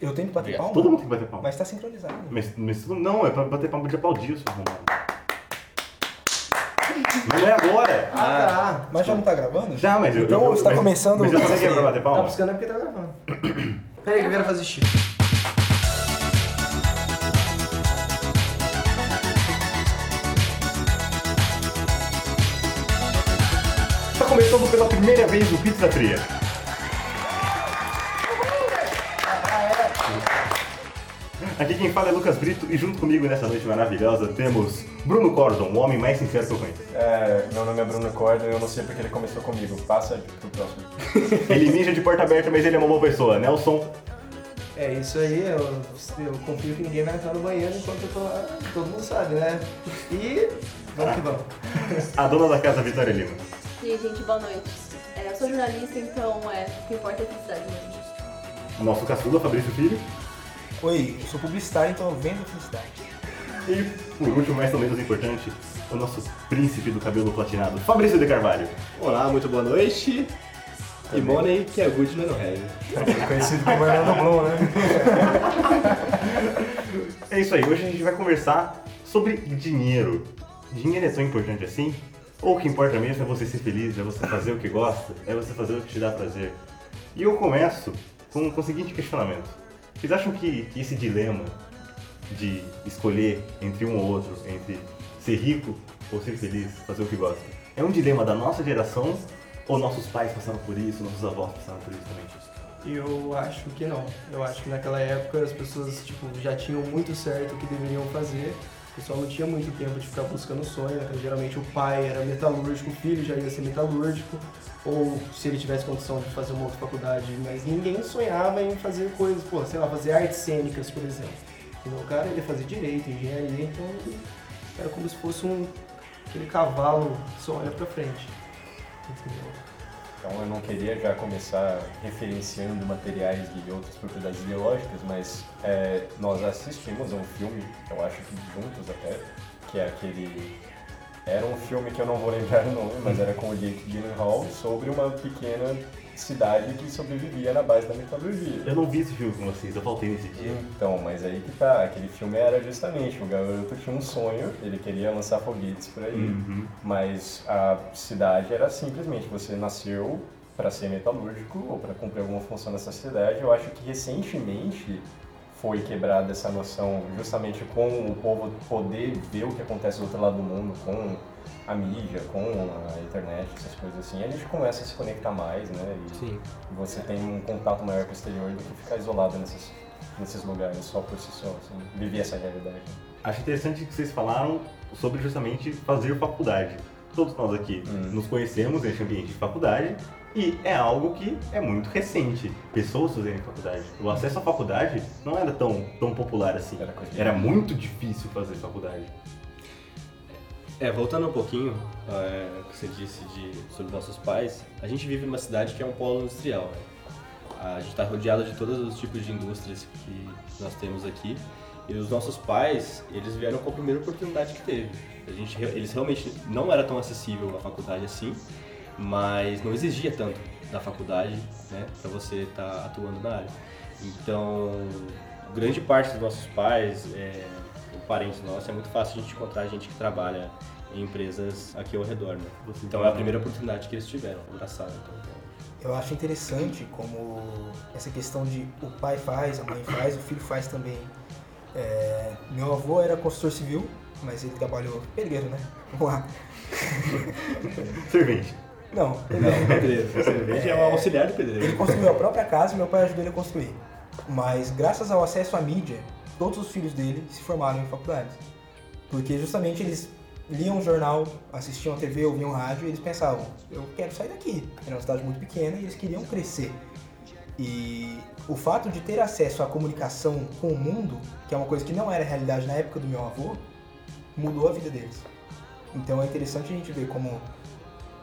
Eu tenho que bater Obrigado. palma, Todo mundo tem que bater palma. mas tá sincronizado. Mas, mas não, é pra bater palma de aplaudir, seu arrombado. Mas não é agora. Ah, tá. Mas já não tá gravando? Já, mas eu. Então eu, você tá mas- começando Mas eu você. falei que é pra bater Tá palma? buscando é porque tá gravando. Pera aí que eu quero fazer xixi. Tá começando pela primeira vez o Pizza Tria. Aqui quem fala é Lucas Brito e junto comigo nessa noite maravilhosa temos Bruno Cordon, o homem mais sincero que eu conheço. É, meu nome é Bruno Corda e eu não sei porque ele começou comigo. Passa pro próximo. Ele ninja de porta aberta, mas ele é uma boa pessoa. Nelson, É isso aí, eu, eu confio que ninguém vai entrar no banheiro enquanto eu tô lá. Todo mundo sabe, né? E vamos que vamos. a dona da casa Vitória Lima. E aí, gente, boa noite. É, eu sou jornalista, então é, o que importa é a felicidade mesmo. O nosso caçula, Fabrício Filho. Oi, eu sou publicitário, então eu vendo felicidade. E, por último, mas não menos importante, o nosso príncipe do cabelo platinado, Fabrício de Carvalho. Olá, muito boa noite. E Money, que é good no heavy. Conhecido como Orlando Bloom, né? É isso aí, hoje a gente vai conversar sobre dinheiro. Dinheiro é tão importante assim? Ou o que importa mesmo é você ser feliz, é você fazer o que gosta, é você fazer o que te dá prazer? E eu começo com, com o seguinte questionamento. Vocês acham que, que esse dilema de escolher entre um ou outro, entre ser rico ou ser feliz, fazer o que gosta, é um dilema da nossa geração ou nossos pais passaram por isso, nossos avós passaram por isso também? Eu acho que não. Eu acho que naquela época as pessoas tipo, já tinham muito certo o que deveriam fazer. O pessoal não tinha muito tempo de ficar buscando sonho. Né? Geralmente o pai era metalúrgico, o filho já ia ser metalúrgico. Ou se ele tivesse condição de fazer uma outra faculdade. Mas ninguém sonhava em fazer coisas, pô, sei lá, fazer artes cênicas, por exemplo. Então, o cara ia fazer direito, engenharia, então era como se fosse um aquele cavalo que só olha pra frente. Entendeu? Então eu não queria já começar referenciando materiais de outras propriedades ideológicas, mas é, nós assistimos a um filme, eu acho que juntos até, que é aquele. Era um filme que eu não vou lembrar o nome, mas era com o Jake Gyllenhaal sobre uma pequena cidade que sobrevivia na base da metalurgia. Eu não vi esse filme com vocês, eu faltei nesse dia. Então, mas aí que tá, aquele filme era justamente, o garoto tinha um sonho, ele queria lançar foguetes por aí, Uhum. mas a cidade era simplesmente, você nasceu para ser metalúrgico ou para cumprir alguma função nessa cidade. Eu acho que recentemente foi quebrada essa noção justamente com o povo poder ver o que acontece do outro lado do mundo, com a mídia, com a internet, essas coisas assim, a gente começa a se conectar mais, né? E Sim. você tem um contato maior com o exterior do que ficar isolado nesses, nesses lugares só por si só, assim, viver essa realidade. Acho interessante que vocês falaram sobre justamente fazer faculdade. Todos nós aqui Hum. nos conhecemos nesse ambiente de faculdade e é algo que é muito recente. Pessoas fazerem faculdade. O acesso à faculdade não era tão, tão popular assim. Era Era muito difícil fazer faculdade. É, voltando um pouquinho é, o que você disse de, sobre nossos pais, a gente vive numa cidade que é um polo industrial. Né? A gente está rodeado de todos os tipos de indústrias que nós temos aqui. E os nossos pais, eles vieram com a primeira oportunidade que teve. A gente, eles realmente não era tão acessível a faculdade assim, mas não exigia tanto da faculdade, né, para você estar atuando na área. Então, grande parte dos nossos pais, é, ou parentes nossos, é muito fácil a gente encontrar gente que trabalha em empresas aqui ao redor, né? Então é a primeira oportunidade que eles tiveram, abraçaram. Então, Eu acho interessante como essa questão de o pai faz, a mãe faz, o filho faz também. É, meu avô era construtor civil, mas ele trabalhou pedreiro, né? Vamos lá. Servente. Não, ele Não, pedreiro. Cerveja é um auxiliar de pedreiro. Ele construiu a própria casa e meu pai ajudou ele a construir. Mas graças ao acesso à mídia, todos os filhos dele se formaram em faculdades. Porque justamente eles liam um jornal, assistiam a TV, ouviam rádio e eles pensavam, eu quero sair daqui. Era uma cidade muito pequena e eles queriam crescer. E o fato de ter acesso à comunicação com o mundo, que é uma coisa que não era realidade na época do meu avô, mudou a vida deles. Então é interessante a gente ver como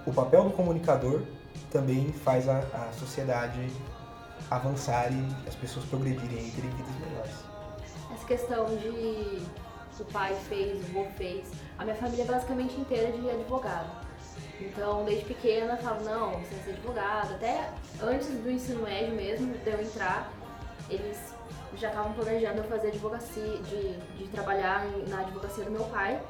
o papel do comunicador também faz a, a sociedade avançar e as pessoas progredirem e terem vidas melhores. Essa questão de o pai fez, o avô fez. A minha família é basicamente inteira de advogado. Então, desde pequena, eu falo, não, você vai ser advogado. Até antes do ensino médio mesmo, de eu entrar, eles já estavam planejando eu fazer advocacia, de, de trabalhar na advocacia do meu pai.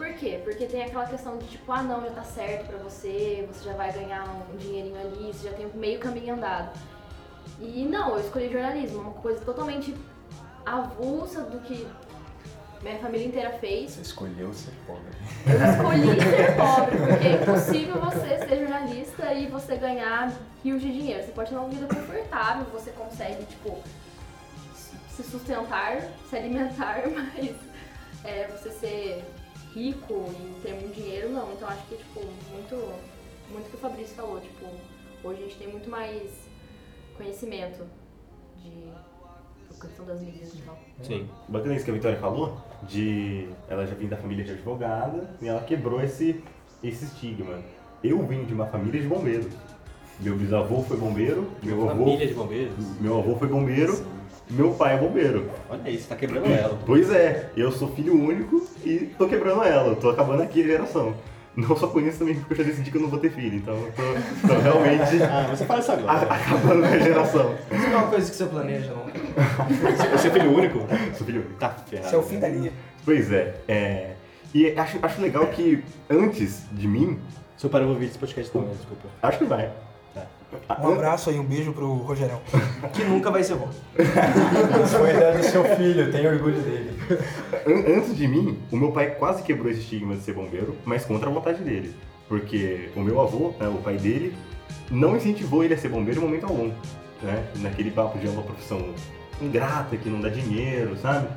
Por quê? Porque tem aquela questão de tipo, ah não, já tá certo pra você, você já vai ganhar um dinheirinho ali, você já tem meio caminho andado. E não, eu escolhi jornalismo, uma coisa totalmente avulsa do que minha família inteira fez. Você escolheu ser pobre. Eu escolhi ser pobre, porque é impossível você ser jornalista e você ganhar rios de dinheiro. Você pode ter uma vida confortável, você consegue, tipo, se sustentar, se alimentar, mas é, você ser rico e ter muito dinheiro, não. Então acho que, tipo, muito, muito o que o Fabrício falou, tipo, hoje a gente tem muito mais conhecimento de questão das mídias e tal. Sim. Bacana isso que a Vitória falou, de ela já vinha da família de advogada e ela quebrou esse, esse estigma. Eu vim de uma família de bombeiros. Meu bisavô foi bombeiro, meu avô, Família de bombeiros. meu avô foi bombeiro, meu pai é bombeiro. Olha você tá quebrando ela. Pois é, eu sou filho único e tô quebrando ela, tô acabando aqui a geração. Não só com isso também porque eu já decidi que eu não vou ter filho, então eu tô, tô realmente Ah, você fala isso a- agora. acabando com a geração. Isso não é uma coisa que você planeja, não. Você é filho único? Sou filho único. Tá ferrado. Esse é o fim da linha. Pois é, é. E acho, acho legal que antes de mim, Seu pai não vai ouvir esse podcast também, desculpa. acho que vai. Um abraço aí, um beijo pro Rogerão. Que nunca vai ser bom. Isso foi a ideia do seu filho, tem orgulho dele. An- Antes de mim, o meu pai quase quebrou esse estigma de ser bombeiro, mas contra a vontade dele. Porque o meu avô, né, o pai dele, não incentivou ele a ser bombeiro em momento algum. Né? Naquele papo de é uma profissão ingrata, que não dá dinheiro, sabe?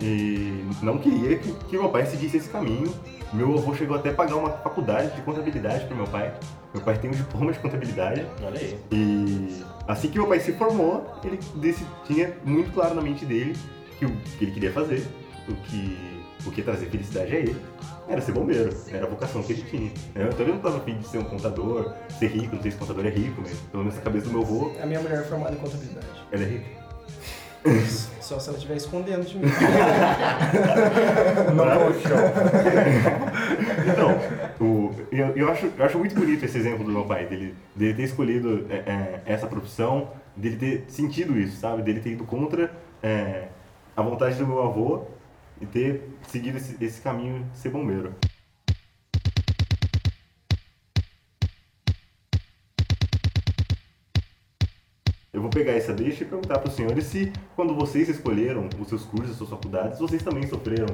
E não queria que, que meu pai seguisse esse caminho. Meu avô chegou até a pagar uma faculdade de contabilidade para meu pai. Meu pai tem um diploma de contabilidade. Olha aí. E assim que meu pai se formou, ele desse- tinha muito claro na mente dele que o que ele queria fazer, o que, o que ia trazer felicidade a ele, era ser bombeiro, era a vocação que ele tinha. Eu também não estava afim de ser um contador, ser rico, não sei se contador é rico, mas pelo menos na cabeça do meu avô, A minha mulher é formada em contabilidade. ela é rica. Só se ela estiver escondendo de mim. Colchão. Então, o- eu, eu, acho, eu acho muito bonito esse exemplo do meu pai, dele, dele ter escolhido é, é, essa profissão, dele ter sentido isso, sabe? Dele ter ido contra é, a vontade do meu avô e ter seguido esse, esse caminho de ser bombeiro. Vou pegar essa deixa e perguntar para os senhores se, quando vocês escolheram os seus cursos, as suas faculdades, vocês também sofreram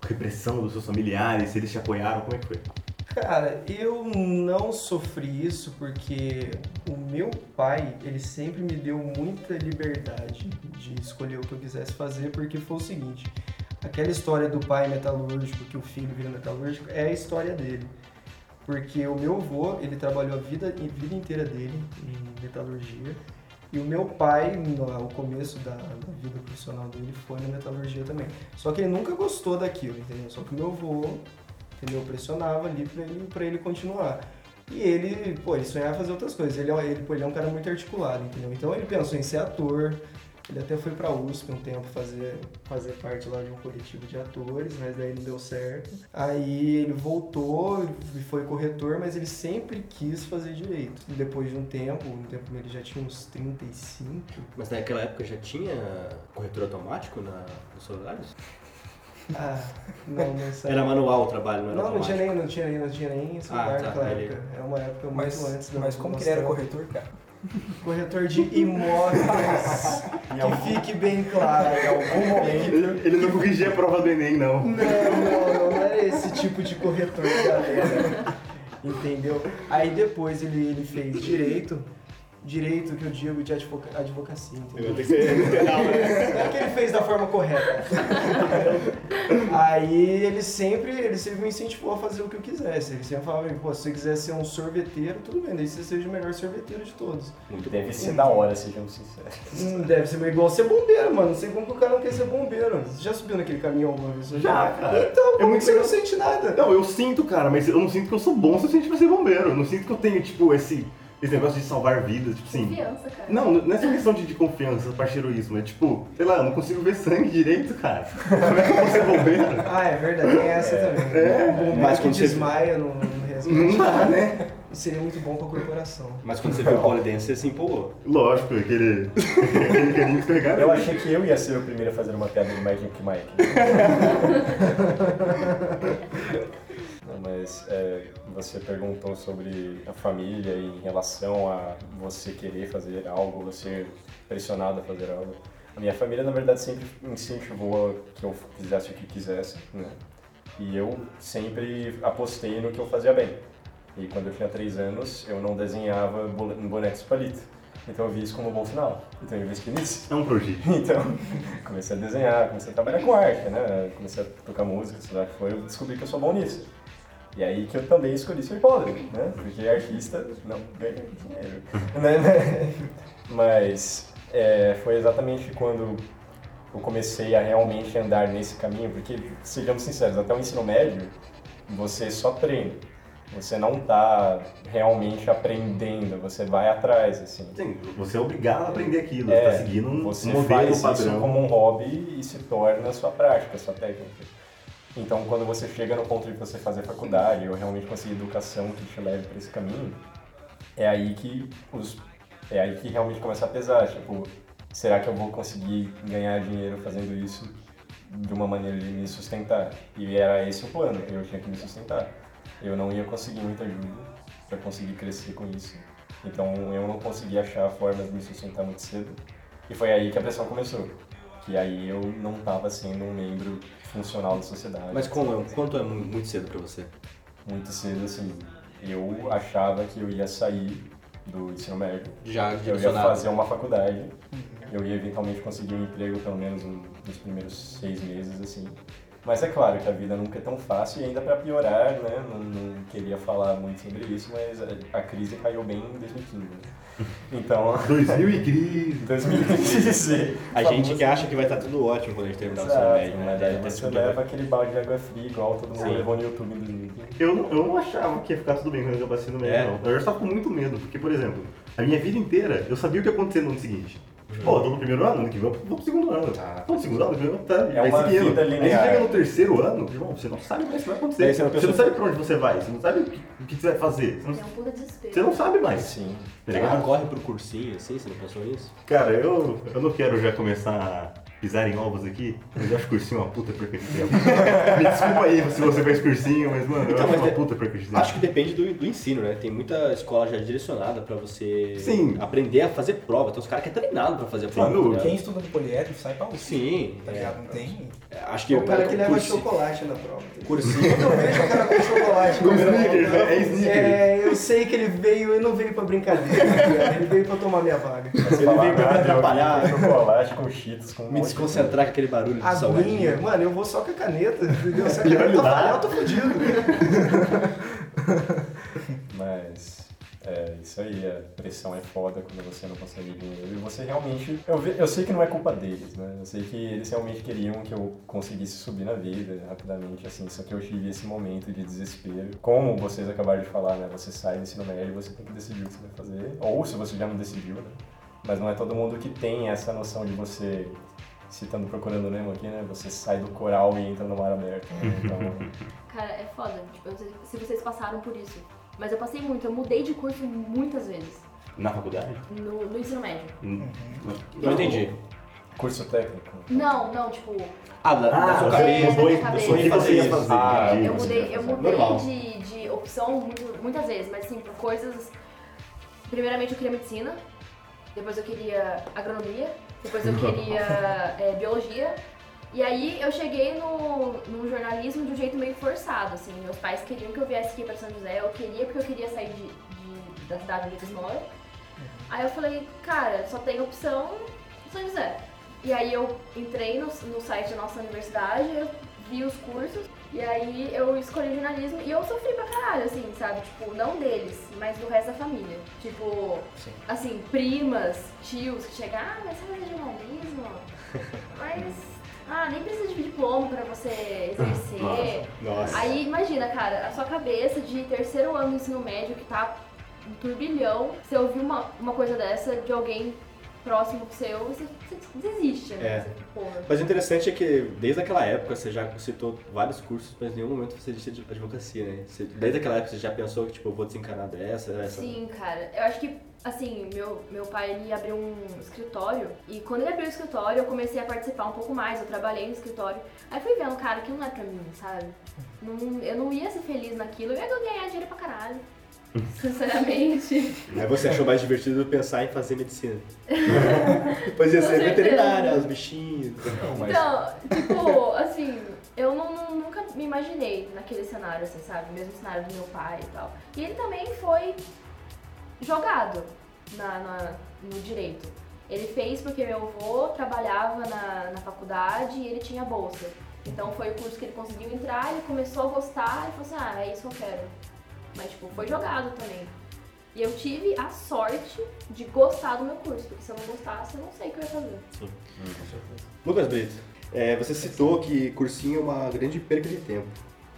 repressão dos seus familiares, se eles te apoiaram, como é que foi? Cara, eu não sofri isso porque o meu pai, ele sempre me deu muita liberdade de escolher o que eu quisesse fazer, porque foi o seguinte, aquela história do pai metalúrgico, que o filho vira metalúrgico, é a história dele. Porque o meu avô, ele trabalhou a vida, a vida inteira dele em metalurgia, e o meu pai, no começo da, da vida profissional dele, foi na metalurgia também. Só que ele nunca gostou daquilo, entendeu? Só que meu avô, entendeu? Pressionava ali pra ele, pra ele continuar. E ele, pô, ele sonhava fazer outras coisas. Ele, é- ele, pô, ele é um cara muito articulado, entendeu? Então ele pensou em ser ator. Ele até foi pra USP um tempo fazer, fazer parte lá de um coletivo de atores, mas daí não deu certo. Aí ele voltou e foi corretor, mas ele sempre quis fazer direito. E depois de um tempo, um tempo ele já tinha uns 35, Mas naquela época já tinha corretor automático na, nos celulares? Ah, não, não sei. Era manual o trabalho, não era Não, não automático? tinha nem, não tinha nem, não tinha nem celular Ah, tá, naquela ele- época. Era uma época muito Mas, antes do mas como que ele era corretor, cara? Corretor de imóveis. que fique bem claro, em algum momento. Ele, não corrigia a prova do Enem, não. Não, não, não, não era esse tipo de corretor, galera. Entendeu? Aí depois ele, ele fez direito. Direito que eu digo de advoca- advocacia, entendeu? É que ele fez da forma correta. Aí ele sempre, ele sempre me incentivou a fazer o que eu quisesse. Ele sempre falava, pô, se você quiser ser um sorveteiro, tudo bem, daí você seja o melhor sorveteiro de todos. Muito Deve ser da hora, sejamos sinceros. Hum, Deve ser igual ser bombeiro, mano. Não sei como que o cara não quer ser bombeiro. Você já subiu naquele caminhão alguma vez? Você Já, cara. Então, É como muito que você não sente nada? Não, eu sinto, cara, mas eu não sinto que eu sou bom o suficiente pra ser bombeiro. Eu não sinto que eu tenho, tipo, esse, esse negócio de salvar vidas, tipo assim. Confiança, cara. Não, não é só questão de, de confiança, parceiroísmo. É tipo, sei lá, eu não consigo ver sangue direito, cara. Como é que eu vou ser bombeiro? Ah, é verdade, tem essa também. É. Bombeiro Mas que quando você- desmaia no, no Não dá, né? seria muito bom pra corporação. Mas quando você viu o polidense, você se empolgou. Lógico, aquele, aquele escorregado. Eu achei que eu ia ser o primeiro a fazer uma piada do Magic Mike. Mas é, você perguntou sobre a família em relação a você querer fazer algo, você pressionado a fazer algo. A minha família, na verdade, sempre incentivou que eu fizesse o que quisesse, né? E eu sempre apostei no que eu fazia bem. E quando eu tinha três anos, eu não desenhava bonecos de palito. Então eu vi isso como um bom sinal. Então eu investi nisso. É um prodígio. Então, comecei a desenhar, comecei a trabalhar com arte, né? Comecei a tocar música, sei lá que foi, eu descobri que eu sou bom nisso. E aí que eu também escolhi ser pobre, né? Porque artista não ganha dinheiro, né? Mas é, foi exatamente quando eu comecei a realmente andar nesse caminho, porque, sejamos sinceros, até o ensino médio, você só treina. Você não tá realmente aprendendo, você vai atrás, assim. Sim, você é obrigado a aprender aquilo, É, você tá seguindo um você modelo faz isso padrão. como um hobby e se torna sua prática, sua técnica. Então, quando você chega no ponto de você fazer faculdade ou realmente conseguir educação que te leve para esse caminho, é aí que os é aí que realmente começa a pesar, tipo, será que eu vou conseguir ganhar dinheiro fazendo isso de uma maneira de me sustentar? E era esse o plano, eu tinha que me sustentar. Eu não ia conseguir muita ajuda para conseguir crescer com isso. Então, eu não consegui achar formas de me sustentar muito cedo. E foi aí que a pressão começou. Que aí eu não estava sendo um membro funcional da sociedade. Mas como é, quanto é mu- muito cedo pra você? Muito cedo, assim, eu achava que eu ia sair do ensino médio. Já Eu ia fazer uma faculdade. Eu ia eventualmente conseguir um emprego, pelo menos um- nos primeiros seis meses, assim. Mas é claro que a vida nunca é tão fácil e ainda para piorar, né? Não, não queria falar muito sobre isso, mas a, a crise caiu bem em 2015. Então, 2000 e crise. 2015. A gente que acha que vai estar tudo ótimo quando a gente terminar o ensino Exato, médio, né? mas daí você leva aquele balde de água fria igual todo mundo Sim. levou no YouTube em 2015. Eu não, eu não achava que ia ficar tudo bem quando eu passei no meio, É. não. Eu já estava com muito medo, porque, por exemplo, a minha vida inteira eu sabia o que ia acontecer no ano seguinte. Pô, eu tô no primeiro ano, ano que vem eu vou pro segundo ano. Tá. Tô no segundo ano, no primeiro ano, tá, É vai uma seguindo. vida Aí você linear. chega no terceiro ano, irmão, você não sabe mais o que vai acontecer. Daí você Você não não, pensa- sabe pra onde você vai, você não sabe o que, o que você vai fazer. Você não, É um puta desespero. você não sabe mais. Sim. Tá Você não ligado? corre pro cursinho assim, você não pensou nisso? Cara, eu, eu não quero já começar a pisar em ovos aqui, mas eu acho cursinho uma puta perca de tempo. Me desculpa aí se você faz cursinho, mas mano, eu Então, acho mas uma é- puta perca de tempo. Acho que depende do, do ensino, né? Tem muita escola já direcionada pra você Sim. aprender a fazer prova. Tem uns caras que é treinado pra fazer prova. Dúvida. tá Quem estuda no poliédrico sai pra USP. Sim. Tá ligado? Não tem. É, acho que O cara que leva cursinho- chocolate na prova. Cursinho. Quando eu vejo o cara com chocolate Com prova, sneakers, né? É sneakers. É, eu sei que ele veio, ele não veio pra brincadeira, ligado? ele veio pra tomar minha vaga. Ele veio pra me atrapalhar. Com chocolate, com cheetos, com Me desconcentrar com aquele barulho de salgadinho. Aguinha, mano, eu vou só com a caneta, entendeu? Se a caneta falhar, eu tô fudido. Mas é isso aí, a pressão é foda quando você não consegue dinheiro. E você realmente. Eu, eu sei que não é culpa deles, né? Eu sei que eles realmente queriam que eu conseguisse subir na vida rapidamente, assim. Só que eu tive esse momento de desespero. Como vocês acabaram de falar, né? Você sai do ensino médio e você tem que decidir o que você vai fazer. Ou se você já não decidiu, né? Mas não é todo mundo que tem essa noção de você. Citando Procurando Nemo aqui, né? Você sai do coral e entra no mar aberto. Né? Então, Cara, é foda. Tipo, se vocês passaram por isso. Mas eu passei muito. Eu mudei de curso muitas vezes. Na faculdade? No, no ensino médio. Hum. Não entendi. curso técnico. Não, não, tipo... Ah, da, da sua cabeça. mudou da cabeça. o que você ia Isso. fazer. Ah, entendi. Eu mudei, eu mudei Normal. de, de opção muito- muitas vezes, mas assim, por coisas. Primeiramente eu queria medicina, depois eu queria agronomia, depois eu queria é, biologia. E aí eu cheguei no, no jornalismo de um jeito meio forçado, assim. Meus pais queriam que eu viesse aqui para São José, eu queria porque eu queria sair de, de- da cidade onde eles moram. Aí eu falei, cara, só tem opção São José. E aí eu entrei no, no site da nossa universidade, eu vi os cursos, e aí eu escolhi jornalismo e eu sofri pra caralho, assim, sabe? Tipo, não deles, mas do resto da família. Tipo, Sim. assim, primas, tios que chegam, ah, mas você vai fazer jornalismo? Mas, ah, nem precisa de diploma pra você exercer. Nossa. Aí imagina, cara, a sua cabeça de terceiro ano do ensino médio que tá um turbilhão, você ouvir uma, uma coisa dessa de alguém próximo seu, você, você desiste, né? É. Mas o interessante é que desde aquela época você já citou vários cursos, mas em nenhum momento você disse advocacia, né? Você- desde aquela época você já pensou que tipo, eu vou desencanar dessa, essa. Sim, cara. Eu acho que, assim, meu, meu pai ele abriu um escritório e quando ele abriu o escritório eu comecei a participar um pouco mais, eu trabalhei no escritório. Aí fui vendo, cara, que não é pra mim, sabe? Não, eu não ia ser feliz naquilo, eu ia ganhar dinheiro pra caralho. Sinceramente. Aí você achou mais divertido pensar em fazer medicina. Depois ia Com ser veterinária, os bichinhos. Não, mas Então, tipo, assim, eu não, não- nunca me imaginei naquele cenário, assim, sabe? Mesmo cenário do meu pai e tal. E ele também foi jogado na, na- no direito. Ele fez porque meu avô trabalhava na, na faculdade e ele tinha bolsa. Então foi o curso que ele conseguiu entrar, ele começou a gostar e falou assim, ah, é isso que eu quero. Mas, tipo, foi jogado também. E eu tive a sorte de gostar do meu curso, porque se eu não gostasse, eu não sei o que eu ia fazer. Lucas Brito, é, você citou que cursinho é uma grande perda de tempo.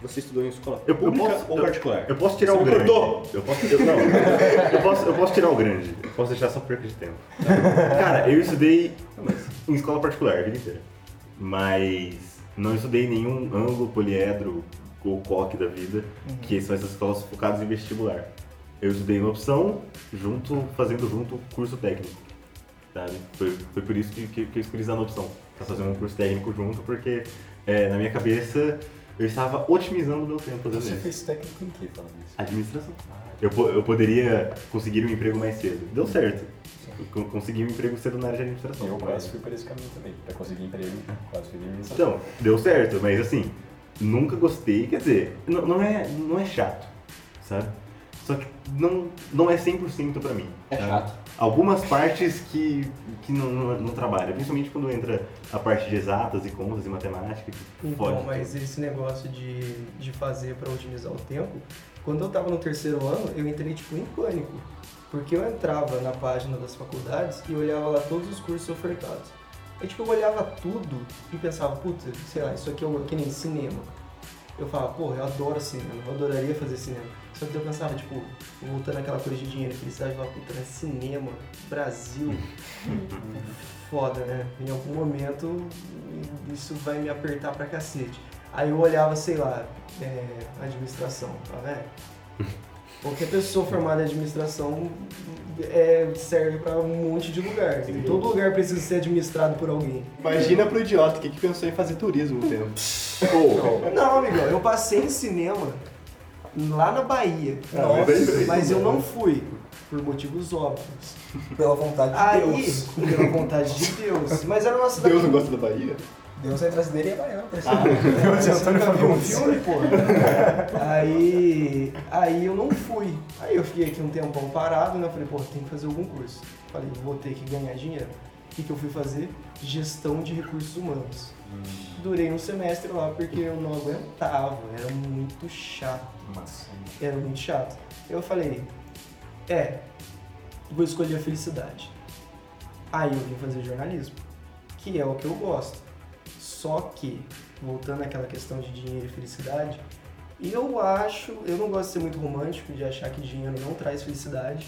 Você estudou em escola Eu- eu pública posso- ou eu- particular? Eu posso tirar Você o grande. cortou. Eu posso, eu, não, eu posso, eu posso tirar o grande. Eu posso deixar só perca de tempo. Cara, eu estudei em escola particular a vida inteira. Mas não estudei nenhum ângulo, poliedro ou coque da vida, que são essas escolas focadas em vestibular. Eu estudei uma opção, junto, fazendo junto o curso técnico. Sabe? Foi, foi por isso que, que, que eu escolhi usar na opção, pra fazer um curso técnico junto, porque é, na minha cabeça eu estava otimizando o meu tempo fazendo você isso. fez técnico em que falando isso? Administração. Eu, po- eu poderia conseguir um emprego mais cedo. Deu certo. Eu consegui um emprego cedo na área de administração. Eu quase fui por esse caminho também. Pra conseguir emprego, quase fui administração. Então, deu certo, mas assim, nunca gostei. Quer dizer, não, não é, não é chato, sabe? Só que não, não é 100% pra mim. É sabe? chato. Algumas partes que, que não, não, não trabalha, principalmente quando entra a parte de exatas e contas e matemática. Então, fode mas esse negócio de, de fazer pra otimizar o tempo, quando eu tava no terceiro ano, eu entrei tipo em pânico. Porque eu entrava na página das faculdades e olhava lá todos os cursos ofertados. Aí tipo, eu olhava tudo e pensava, puta, sei lá, isso aqui é um- que nem cinema. Eu falava, porra, eu adoro cinema, eu adoraria fazer cinema. Só que eu pensava, tipo, voltando àquela coisa de dinheiro, felicidade, eu falava, puta, né, cinema, Brasil, foda, né? Em algum momento isso vai me apertar pra cacete. Aí eu olhava, sei lá, é, administração, tá vendo? Qualquer pessoa formada em administração é, serve pra um monte de lugar. Todo lugar precisa ser administrado por alguém. Imagina pro idiota que, que pensou em fazer turismo um tempo. Não, amigão, eu passei em cinema lá na Bahia. Ah, mas aí- mas eu não fui, por motivos óbvios. Pela vontade de Aí, Deus. pela vontade de Deus. Mas era uma cidade. Deus não gosta da Bahia? Deus é brasileiro e é baiano, parece. Você nunca viu um filme, porra? Aí, aí eu não fui. Aí eu fiquei aqui um tempão parado, né? Falei, pô, tem que fazer algum curso. Falei, vou ter que ganhar dinheiro. O que, que eu fui fazer? Gestão de recursos humanos. Durei um semestre lá porque eu não aguentava, era muito chato. Mas, Era muito chato. Eu falei, é, vou escolher a felicidade. Aí eu vim fazer jornalismo, que é o que eu gosto. Só que, voltando àquela questão de dinheiro e felicidade, eu acho, eu não gosto de ser muito romântico, de achar que dinheiro não traz felicidade,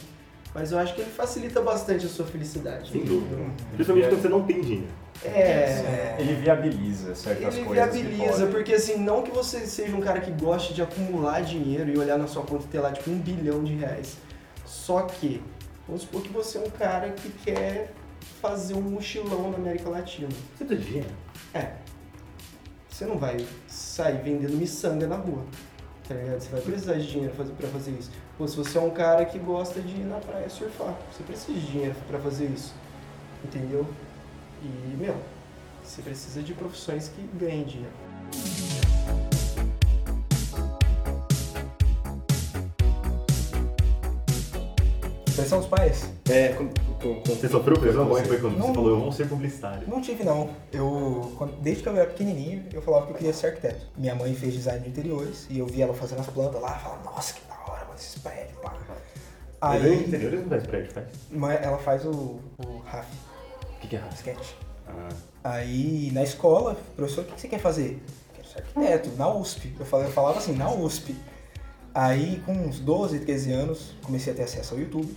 mas eu acho que ele facilita bastante a sua felicidade. Sem dúvida. Principalmente quando você não tem dinheiro. É, ele viabiliza certas ele coisas. que viabiliza, porque assim, não que você seja um cara que goste de acumular dinheiro e olhar na sua conta e ter lá tipo um bilhão de reais. Só que, vamos supor que você é um cara que quer fazer um mochilão na América Latina. Você de dinheiro. É. Você não vai sair vendendo miçanga na rua. Tá ligado? Você vai precisar de dinheiro pra fazer isso. Ou se você é um cara que gosta de ir na praia surfar, você precisa de dinheiro pra fazer isso. Entendeu? E, meu, você precisa de profissões que ganhem dinheiro. Pressão dos pais? É, com, com, com, Você sofreu pressão? Como é foi quando Não. você falou, eu vou ser publicitário? Não tive não. Eu, quando- desde que eu era pequenininho, eu falava que eu queria ser arquiteto. Minha mãe fez design de interiores e eu via ela fazendo as plantas lá, falava, nossa, que da hora, mano, esses prédios, pá. Aí, interiores não faz prédio, faz? mãe- ela faz o, o RAF, O que, que é raça? sketch. Ah, Aí, na escola, professor, o que você quer fazer? Quero ser arquiteto, na USP. Eu falava, eu falava assim, na USP. Aí, com uns 12, 13 anos, comecei a ter acesso ao YouTube,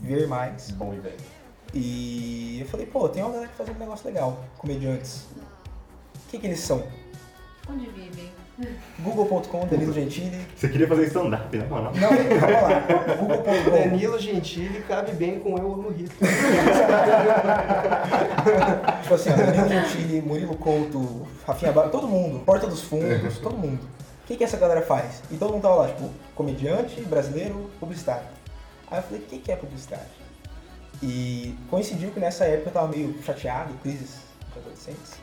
ver mais. Bom e velho. E eu falei, pô, tem uma galera que faz um negócio legal, comediantes. O que, que eles são? Onde vivem? Google.com, Danilo Gentili. Você queria fazer stand-up, na moral? Não, calma lá. Google.com. Danilo Gentili cabe bem com Eu Amo Rito. Tipo assim, ó, Danilo Gentili, Murilo Couto, Rafinha Bar, todo mundo, Porta dos Fundos, todo mundo. O que, que essa galera faz? E todo mundo tava lá, tipo, comediante, brasileiro, publicitário. Aí eu falei, o que, que é publicidade? E coincidiu que nessa época eu tava meio chateado, crises de adolescentes.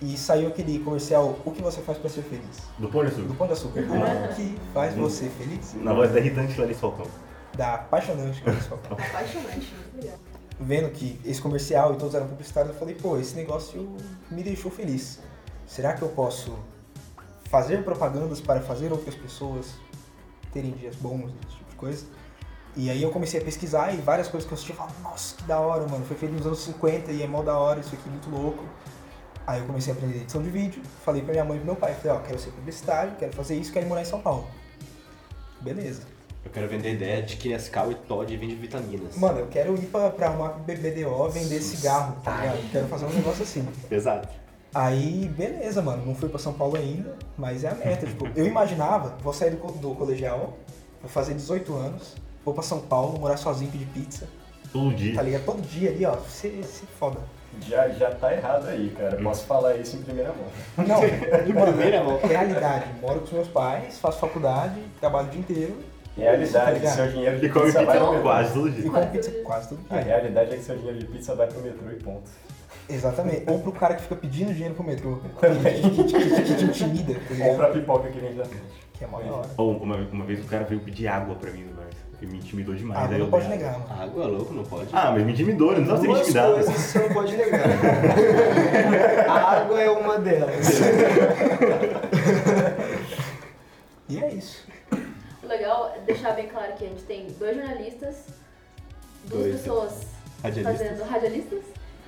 E saiu aquele comercial, o que você faz pra ser feliz? Do Pão de Do Açúcar. Pão de Açúcar. O que faz você feliz? Na voz da irritante Larissa Falcão. Da apaixonante Clarice Falcão. Apaixonante. muito legal. vendo que esse comercial e todos eram publicitários, eu falei, pô, esse negócio me deixou feliz. Será que eu posso fazer propagandas para fazer outras pessoas terem dias bons, esse tipo de coisa? E aí eu comecei a pesquisar e várias coisas que eu assisti, eu falava, nossa, que da hora, mano, foi feito nos anos 50 e é mó da hora, isso aqui é muito louco. Aí eu comecei a aprender edição de vídeo, falei pra minha mãe e pro meu pai, falei, ó, quero ser publicitário, quero fazer isso, quero morar em São Paulo. Beleza. Eu quero vender a ideia de que Nescau e Todd vende vitaminas. Mano, eu quero ir pra, pra uma BBDO vender cigarro, tá ligado? Quero fazer um negócio assim. Exato. Aí, beleza, mano, não fui pra São Paulo ainda, mas é a meta. tipo, eu imaginava, vou sair do, do colegial, vou fazer 18 anos, vou pra São Paulo, morar sozinho, pedir pizza, Todo tá dia. ligado? Todo dia ali, ó, se, se foda. Já, já tá errado aí, cara. Posso falar isso em primeira mão. Não, mano, primeira mão. realidade, moro com os meus pais, faço faculdade, trabalho o dia inteiro Realidade é que Tá seu dinheiro de E come pizza vai pizza pro metrô. quase todo e dia. como pizza quase todo A dia. realidade é que seu dinheiro de pizza vai pro metrô e ponto. Exatamente. Ou pro cara que fica pedindo dinheiro pro metrô, que, que, que, que te intimida, tá Ou pra pipoca que vem da frente. Que é mó da hora. Ou uma, uma vez o cara veio pedir água pra mim no Ele me intimidou demais. Aí não pode negar, água. mano. Água é louco, não pode? Ah, mas me intimidou, não precisava ser intimidado. coisas você não pode negar. A água é uma delas. E é isso. O legal é deixar bem claro que a gente tem dois jornalistas, duas Dois pessoas Radialistas. fazendo radialistas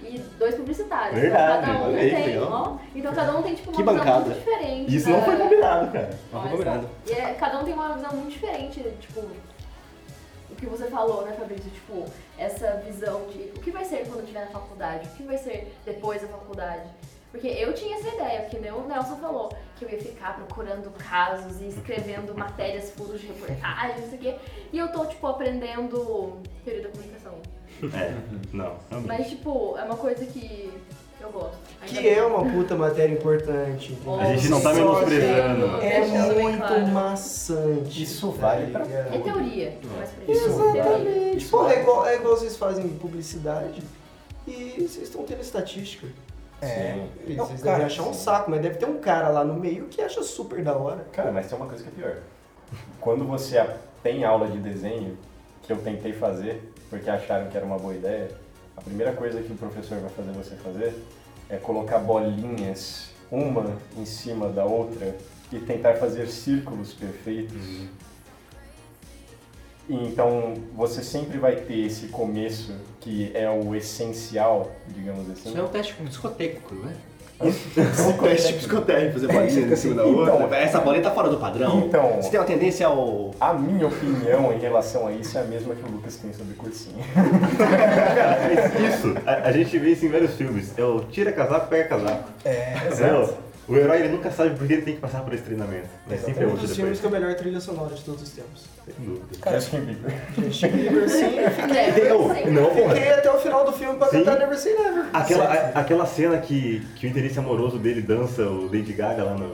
e dois publicitários. Verdade, então cada um tem, ó, então cada um tem tipo uma Que visão bancada. muito diferente. Isso não da- foi combinado, cara. Não foi combinado. E é, cada um tem uma visão muito diferente, tipo, que você falou, né, Fabrício? Tipo, essa visão de o que vai ser quando eu estiver na faculdade, o que vai ser depois da faculdade. Porque eu tinha essa ideia, que nem o Nelson falou, que eu ia ficar procurando casos e escrevendo matérias furos de reportagem, não sei o quê. E eu tô, tipo, aprendendo teoria da comunicação. É, não. realmente. Mas, tipo, é uma coisa que eu gosto. Ainda Que bem. é uma puta matéria importante. entendeu? A gente não tá menosprezando. É muito claro. maçante. Isso vale pra? É teoria, Isso isso. Exatamente. Isso Pô, vale. é igual, é igual vocês fazem publicidade e vocês estão tendo estatística. É. E Não, vocês cara, devem achar um saco, mas deve ter um cara lá no meio que acha super da hora. Cara, mas tem uma coisa que é pior. Quando você tem aula de desenho, que eu tentei fazer, porque acharam que era uma boa ideia, a primeira coisa que o professor vai fazer você fazer é colocar bolinhas, uma em cima da outra, e tentar fazer círculos perfeitos. E então você sempre vai ter esse começo que é o essencial, digamos assim. Isso é um teste discoteco, né? Um teste psicotécnico, fazer bolinha em cima da outra. Então, Essa bolinha tá fora do padrão. Então, Você tem uma tendência ao. A minha opinião em relação a isso é a mesma que o Lucas tem sobre cursinho. Cara, mas isso, a, a gente vê isso em vários filmes. É o tira casaco, pega casaco. É. É, o herói ele nunca sabe porque ele tem que passar por esse treinamento. Mas sempre é um dos filmes com a melhor trilha sonora de todos os tempos. Sem dúvida. Cara, Justin Bieber. Justin Bieber, sim. É. Não, porra. Fiquei até o final do filme pra Sim. cantar Never Say Never. Aquela, a- aquela cena que, que o interesse amoroso dele dança o Lady Gaga lá no.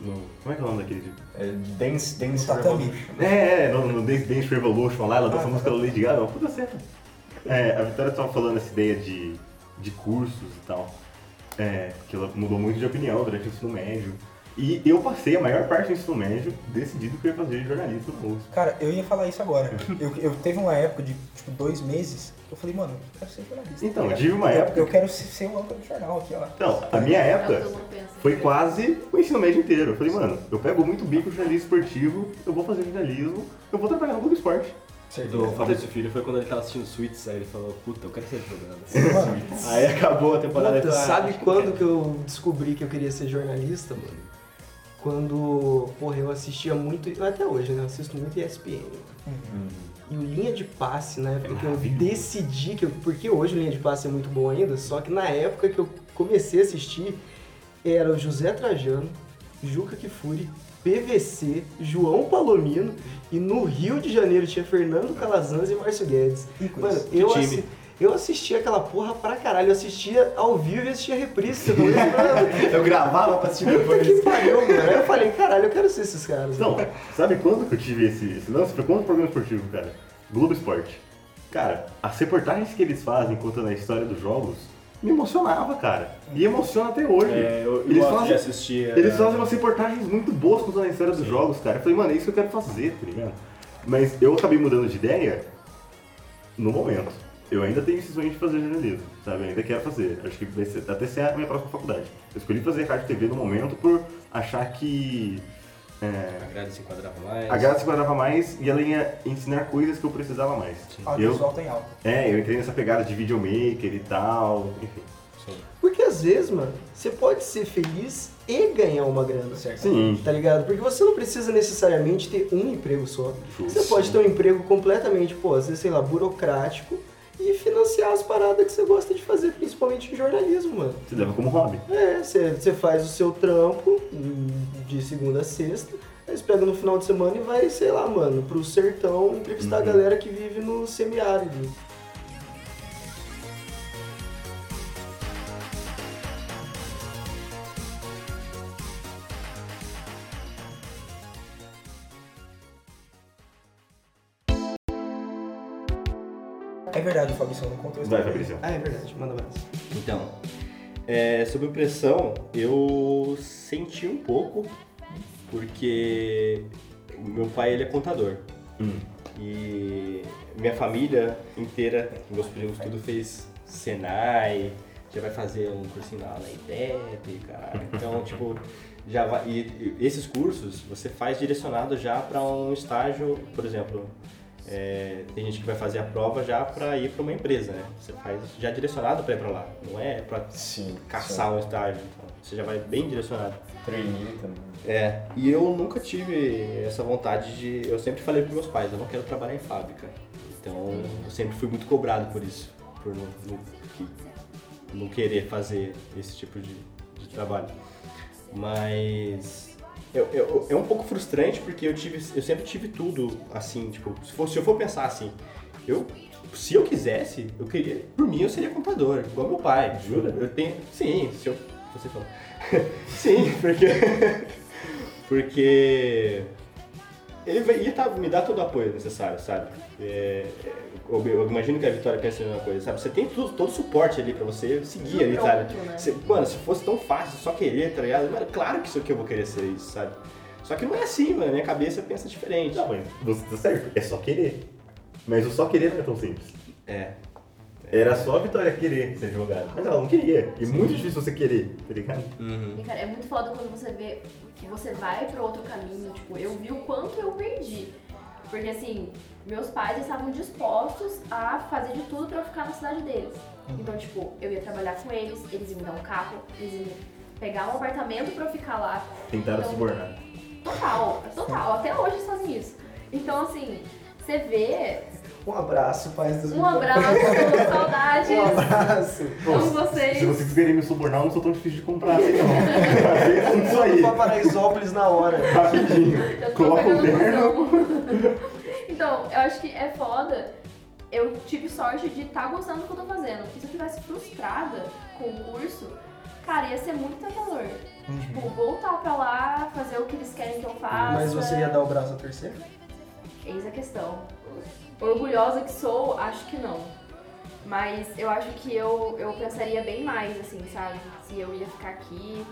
no- como é que é o nome daquele tipo? É Dance, Dance. Revolution. É, é, no, no Dance Dance Revolution lá, ela dança a música da Lady Gaga, é uma puta cena. É, a Vitória estava falando essa ideia de, de cursos e tal, é, que ela mudou muito de opinião durante o ensino médio. E eu passei a maior parte do ensino médio decidido que eu ia fazer jornalismo na USP. Cara, eu ia falar isso agora. Eu, eu teve uma época de, tipo, dois meses, que eu falei, mano, eu quero ser jornalista. Então, tá ligado? tive uma Eu- época- Eu quero ser, ser o âncora do jornal aqui, ó. Então, a minha É época mundo pensa. foi quase o ensino médio inteiro. Eu falei, mano, eu pego muito bico jornalismo esportivo, eu vou fazer jornalismo, eu vou trabalhar no Globo Esporte. Do Fabrício Filho foi quando ele tava assistindo Suits, aí ele falou, puta, eu quero ser programa. aí acabou a temporada Puta, falou, ah, sabe que quando eu que eu descobri que eu queria ser jornalista, mano? Quando, porra, eu assistia muito, até hoje, né? Eu assisto muito ESPN. E o linha de passe, na época que eu decidi, que eu, porque hoje o linha de passe é muito bom ainda, só que na época que eu comecei a assistir, era o José Trajano, Juca Kifuri, PVC, João Palomino e no Rio de Janeiro tinha Fernando Calazans e Márcio Guedes. Mano, eu, assi- eu assistia aquela porra pra caralho, eu assistia ao vivo e assistia reprise, você não lembra? Eu gravava pra assistir depois. que pariu, mano. Eu falei, caralho, eu quero ser esses caras. Não, sabe quando que eu tive esse, esse lance? Foi quando o programa esportivo, cara? Globo Esporte. Cara, as reportagens que eles fazem contando a história dos jogos me emocionava, cara. E emociona até hoje. É, eu, eu eles fazem, assistir. eles é, fazem umas reportagens muito boas contando a história dos jogos, cara. Eu falei, mano, é isso que eu quero fazer, tá ligado? Mas eu acabei mudando de ideia no momento. Eu ainda tenho esse sonho de fazer jornalismo, sabe? Eu ainda quero fazer. Acho que vai ser, até ser a minha próxima faculdade. Eu escolhi fazer rádio e TV no momento por achar que é, A grade se enquadrava mais. a grade se guardava mais e ela ia ensinar coisas que eu precisava mais. Eu, Audiovisual tem alta. é, eu entrei nessa pegada de videomaker e tal, enfim. Sim. Porque às vezes, mano, você pode ser feliz e ganhar uma grana. Certo. Sim. Tá ligado? Porque você não precisa necessariamente ter um emprego só. Justo. Você pode ter um emprego completamente, pô, às vezes, sei lá, burocrático e financiar as paradas que você gosta de fazer, principalmente em jornalismo, mano. Você leva como hobby. É, você, você faz o seu trampo hum, de segunda a sexta, aí você pega no final de semana e vai, sei lá, mano, pro sertão entrevistar a Uhum. galera que vive no semiárido. É verdade, o Fabrício não contou isso. Vai, Fabrício. Ah, é verdade, manda abraço. Então, é, sobre pressão, eu senti um pouco, porque meu pai ele é contador. Hum. E minha família inteira, meus primos, tudo fez Senai, já vai fazer um cursinho lá na IDEP, caralho. Então, tipo, já vai. E, e esses cursos você faz direcionado já para um estágio, por exemplo. É, tem gente que vai fazer a prova já para ir para uma empresa, né? Você faz já direcionado para ir para lá, não é para Sim. caçar um estágio. Então, você já vai bem direcionado. sim. Trainee também. É, e eu nunca tive essa vontade de. Eu sempre falei para meus pais, eu não quero trabalhar em fábrica. Então eu sempre fui muito cobrado por isso, por não, não- não querer fazer esse tipo de, de trabalho. Mas eu- eu- é um pouco frustrante porque eu, tive, eu sempre tive tudo assim, tipo, se, for- se eu for pensar assim, eu. Se eu quisesse, eu queria. Por mim, eu seria contador, igual meu pai. Jura? Eu tenho. Sim, se eu. Você falou. sim, porque. porque ele vai- ia tá- me dar todo o apoio necessário, sabe? É, é, eu, eu imagino que a Vitória pensa na mesma coisa, sabe? Você tem tudo, todo o suporte ali pra você seguir ali, Pronto, sabe? né? Você- mano, se fosse tão fácil, só querer, tá ligado? Mano, claro que isso aqui eu vou querer ser isso, sabe? Só que não é assim, mano. Minha cabeça pensa diferente. Não, mas você tá certo, é só querer. Mas o só querer não é tão simples. É. Era só a Vitória querer ser advogada. Mas ela não queria. E muito difícil você querer, tá ligado? E, cara, é muito foda quando você vê que você vai pra outro caminho. Tipo, eu vi o quanto eu perdi. Porque, assim, meus pais estavam dispostos a fazer de tudo pra eu ficar na cidade deles. Então, tipo, eu ia trabalhar com eles, eles iam me dar um carro, eles iam pegar um apartamento pra eu ficar lá. Tentaram Então, subornar. Total, total. Até hoje eles fazem isso. Então, assim, você vê. Um abraço, pais dos Um abraço, saudades. Um abraço. Amo Se vocês. vocês querem me subornar, eu não sou tão difícil de comprar assim, não. Isso aí. pra Paraisópolis na hora. Rapidinho. Eu tô Coloca o terno. Então, eu acho que é foda. Eu tive sorte de estar gostando do que eu tô fazendo. Porque se eu tivesse frustrada com o curso, cara, ia ser muito tentador. Tipo, voltar pra lá, fazer o que eles querem que eu faça. Mas você ia dar o braço a terceiro? Eis a questão. Orgulhosa que sou, acho que não. Mas eu acho que eu, eu pensaria bem mais, assim, sabe? Se eu ia ficar aqui.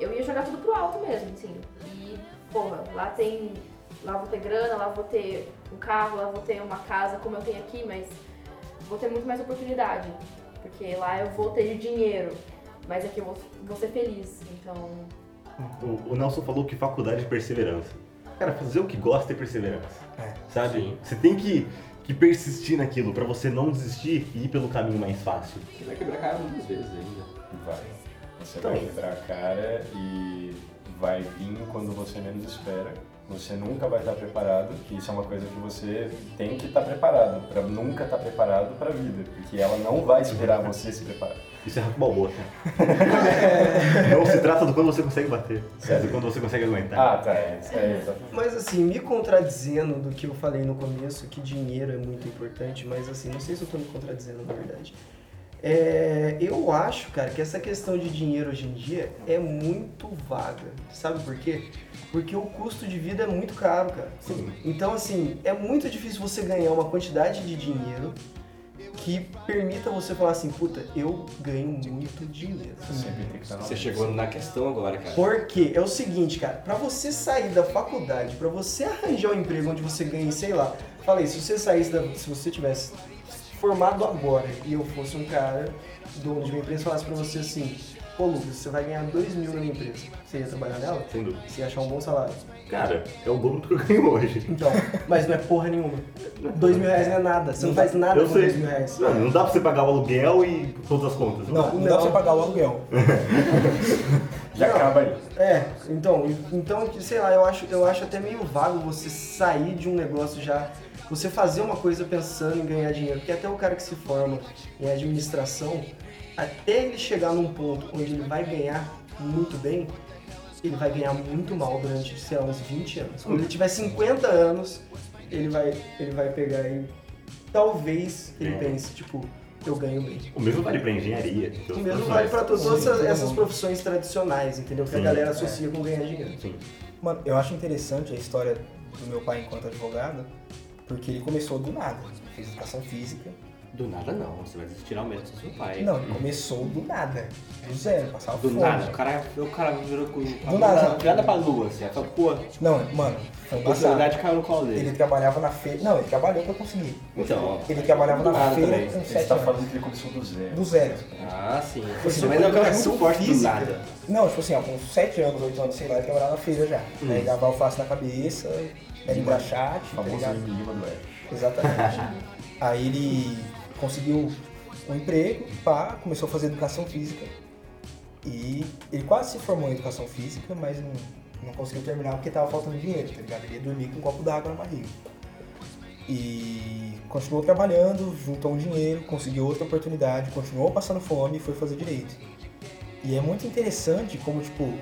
Eu ia jogar tudo pro alto mesmo, assim. E, porra, lá tem. Lá vou ter grana, lá vou ter um carro, lá vou ter uma casa como eu tenho aqui, mas vou ter muito mais oportunidade. Porque lá eu vou ter dinheiro, mas aqui eu vou, vou ser feliz. Então, O, o Nelson falou que faculdade é perseverança. Cara, fazer o que gosta é perseverança. É. Sabe? Sim. Você tem que, que persistir naquilo pra você não desistir e ir pelo caminho mais fácil. Você vai quebrar a cara muitas vezes ainda. Vai. Você Então. vai quebrar a cara e vai vir quando você menos espera. Você nunca vai estar preparado, que isso é uma coisa que você tem que estar preparado, para nunca estar preparado para a vida, porque ela não vai esperar você se preparar. Isso é rato balboa. Não se trata do quando você consegue bater, é do quando você consegue aguentar. Ah, tá, é, é exatamente. Mas assim, me contradizendo do que eu falei no começo, que dinheiro é muito importante, mas assim, não sei se eu tô me contradizendo na verdade. É, eu acho, cara, que essa questão de dinheiro hoje em dia é muito vaga. Sabe por quê? Porque o custo de vida é muito caro, cara. Então, assim, é muito difícil você ganhar uma quantidade de dinheiro que permita você falar assim, puta, eu ganho muito dinheiro. Você chegou na questão agora, cara. Porque é o seguinte, cara, pra você sair da faculdade, pra você arranjar um emprego onde você ganhe, sei lá, falei, se você saísse da, se você tivesse formado agora e eu fosse um cara dono de uma empresa e falasse pra você assim, pô Lucas, você vai ganhar 2 mil na minha empresa, você ia trabalhar nela? Sem dúvida. Você ia achar um bom salário. Cara, é o dobro do que eu ganho hoje. Então, mas não é porra nenhuma. 2 mil reais não é nada, você não faz nada eu com sei. 2 mil reais. Não, não dá pra você pagar o aluguel e todas as contas. Não, não, dá pra você pagar o aluguel. Já acaba aí. É, então, então, sei lá, eu acho, eu acho até meio vago você sair de um negócio já, você fazer uma coisa pensando em ganhar dinheiro, porque até o cara que se forma em administração, até ele chegar num ponto onde ele vai ganhar muito bem, ele vai ganhar muito mal durante, sei lá, uns 20 anos. Quando ele tiver 50 anos, ele vai, ele vai pegar e talvez ele É. pense, tipo, eu ganho bem. O mesmo vale pra engenharia. O mesmo vale pra todas essas, essas profissões tradicionais, entendeu? Que a Sim, galera associa com ganhar dinheiro. Sim. Mano, eu acho interessante a história do meu pai enquanto advogado, porque ele começou do nada. Fez educação física. Do nada não, você vai tirar o mérito do seu pai. Não, ele começou do nada. Do zero, passava Do fome. nada, o cara, o cara virou com Do nada. virada pra lua, assim, ela pô, Não, mano, foi a possibilidade caiu no colo dele. Ele trabalhava na feira. Não, ele trabalhou pra conseguir. Então, Ele trabalhava Do na nada feira também. com Você 7 tá anos. falando que ele começou do zero. Do zero. ah, sim. Você Mas é um cara educação muito forte do física. nada. Não, tipo assim, ó, com 7 anos, 8 anos, sei lá, ele trabalhava na feira já. Hum. Dava alface na cabeça, era engraxate, tá famoso ligado? Lima do Oeste. Exatamente. Aí ele conseguiu um emprego, pá, começou a fazer educação física. E ele quase se formou em educação física, mas não, não conseguiu terminar porque tava faltando dinheiro, tá ligado? Ele ia dormir com um copo d'água na barriga. E continuou trabalhando, juntou um dinheiro, conseguiu outra oportunidade, continuou passando fome e foi fazer direito. E é muito interessante como, tipo,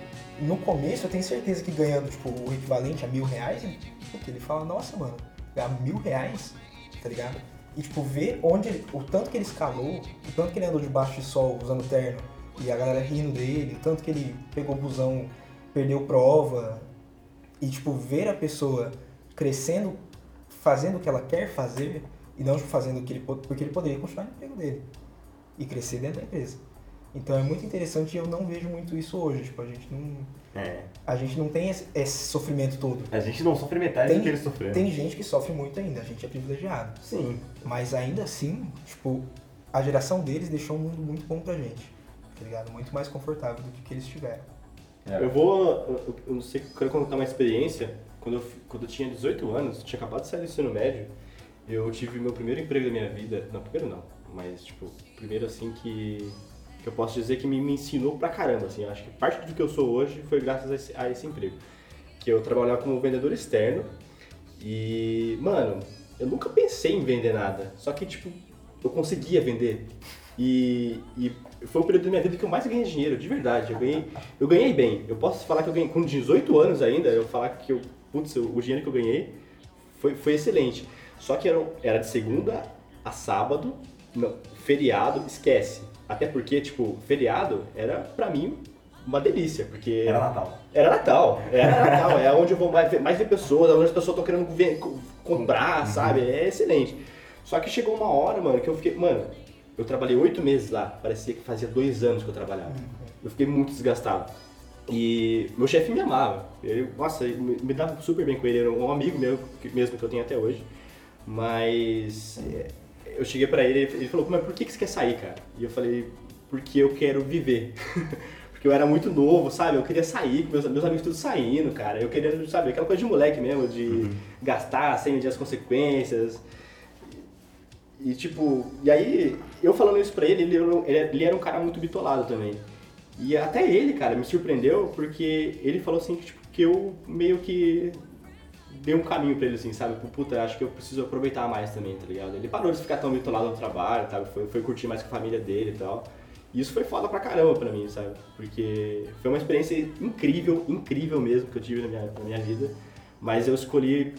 no começo eu tenho certeza que ganhando, tipo, o equivalente a mil reais, ele, puta, ele fala, nossa, mano, ganhar mil reais, tá ligado? E, tipo, ver onde o tanto que ele escalou, o tanto que ele andou debaixo de sol usando terno e a galera rindo dele, o tanto que ele pegou busão, perdeu prova. E, tipo, ver a pessoa crescendo, fazendo o que ela quer fazer e não fazendo o que ele po- porque ele poderia continuar no emprego dele e crescer dentro da empresa. Então é muito interessante e eu não vejo muito isso hoje. Tipo, a gente não, É. a gente não tem esse, esse sofrimento todo. A gente não sofre metade Tem- do que eles sofreram. Tem gente que sofre muito ainda, a gente é privilegiado. Sim. Mas ainda assim, tipo, a geração deles deixou um mundo muito bom pra gente. Tá ligado? Muito mais confortável do que, que eles tiveram. É. Eu vou. Eu, não sei, eu quero contar uma experiência. Quando eu, quando eu tinha 18 anos, tinha acabado de sair do ensino médio, eu tive meu primeiro emprego da minha vida. Não, primeiro não, mas tipo, primeiro assim que. Que eu posso dizer que me, me ensinou pra caramba. Assim, acho que parte do que eu sou hoje foi graças a esse, a esse emprego. Que eu trabalhava como vendedor externo e, mano, eu nunca pensei em vender nada. Só que, tipo, eu conseguia vender. E, e foi o período da minha vida que eu mais ganhei dinheiro, de verdade. Eu ganhei, eu ganhei bem. Eu posso falar que eu ganhei com 18 anos ainda, eu falar que eu, putz, o dinheiro que eu ganhei foi, foi excelente. Só que era, era de segunda a sábado, não, feriado, esquece. Até porque, tipo, feriado era pra mim uma delícia, porque Era Natal. era Natal, era Natal, é onde eu vou mais ver, mais ver pessoas, é onde as pessoas estão querendo ver- co- comprar, sabe? É excelente. Só que chegou uma hora, mano, que eu fiquei, mano, eu trabalhei oito meses lá, parecia que fazia dois anos que eu trabalhava. Eu fiquei muito desgastado. E meu chefe me amava, ele, nossa, me, me dava super bem com ele, era um amigo meu, mesmo que eu tenho até hoje. Mas é, eu cheguei pra ele, ele falou, mas por que, que você quer sair, cara? E eu falei, porque eu quero viver. Porque eu era muito novo, sabe? Eu queria sair, com meus, meus amigos tudo saindo, cara. Eu queria, sabe, aquela coisa de moleque mesmo, de gastar sem medir as consequências. E tipo, e aí, eu falando isso pra ele, ele, era um- ele, ele era um cara muito bitolado também. E até ele, cara, me surpreendeu porque ele falou assim que, tipo, que eu meio que deu um caminho pra ele, assim, sabe? Tipo, Puta, acho que eu preciso aproveitar mais também, tá ligado? Ele parou de ficar tão bitolado no trabalho, sabe? Foi, foi curtir mais com a família dele e tal. E isso foi foda pra caramba pra mim, sabe? Porque foi uma experiência incrível, incrível mesmo que eu tive na minha, na minha vida. Mas eu escolhi,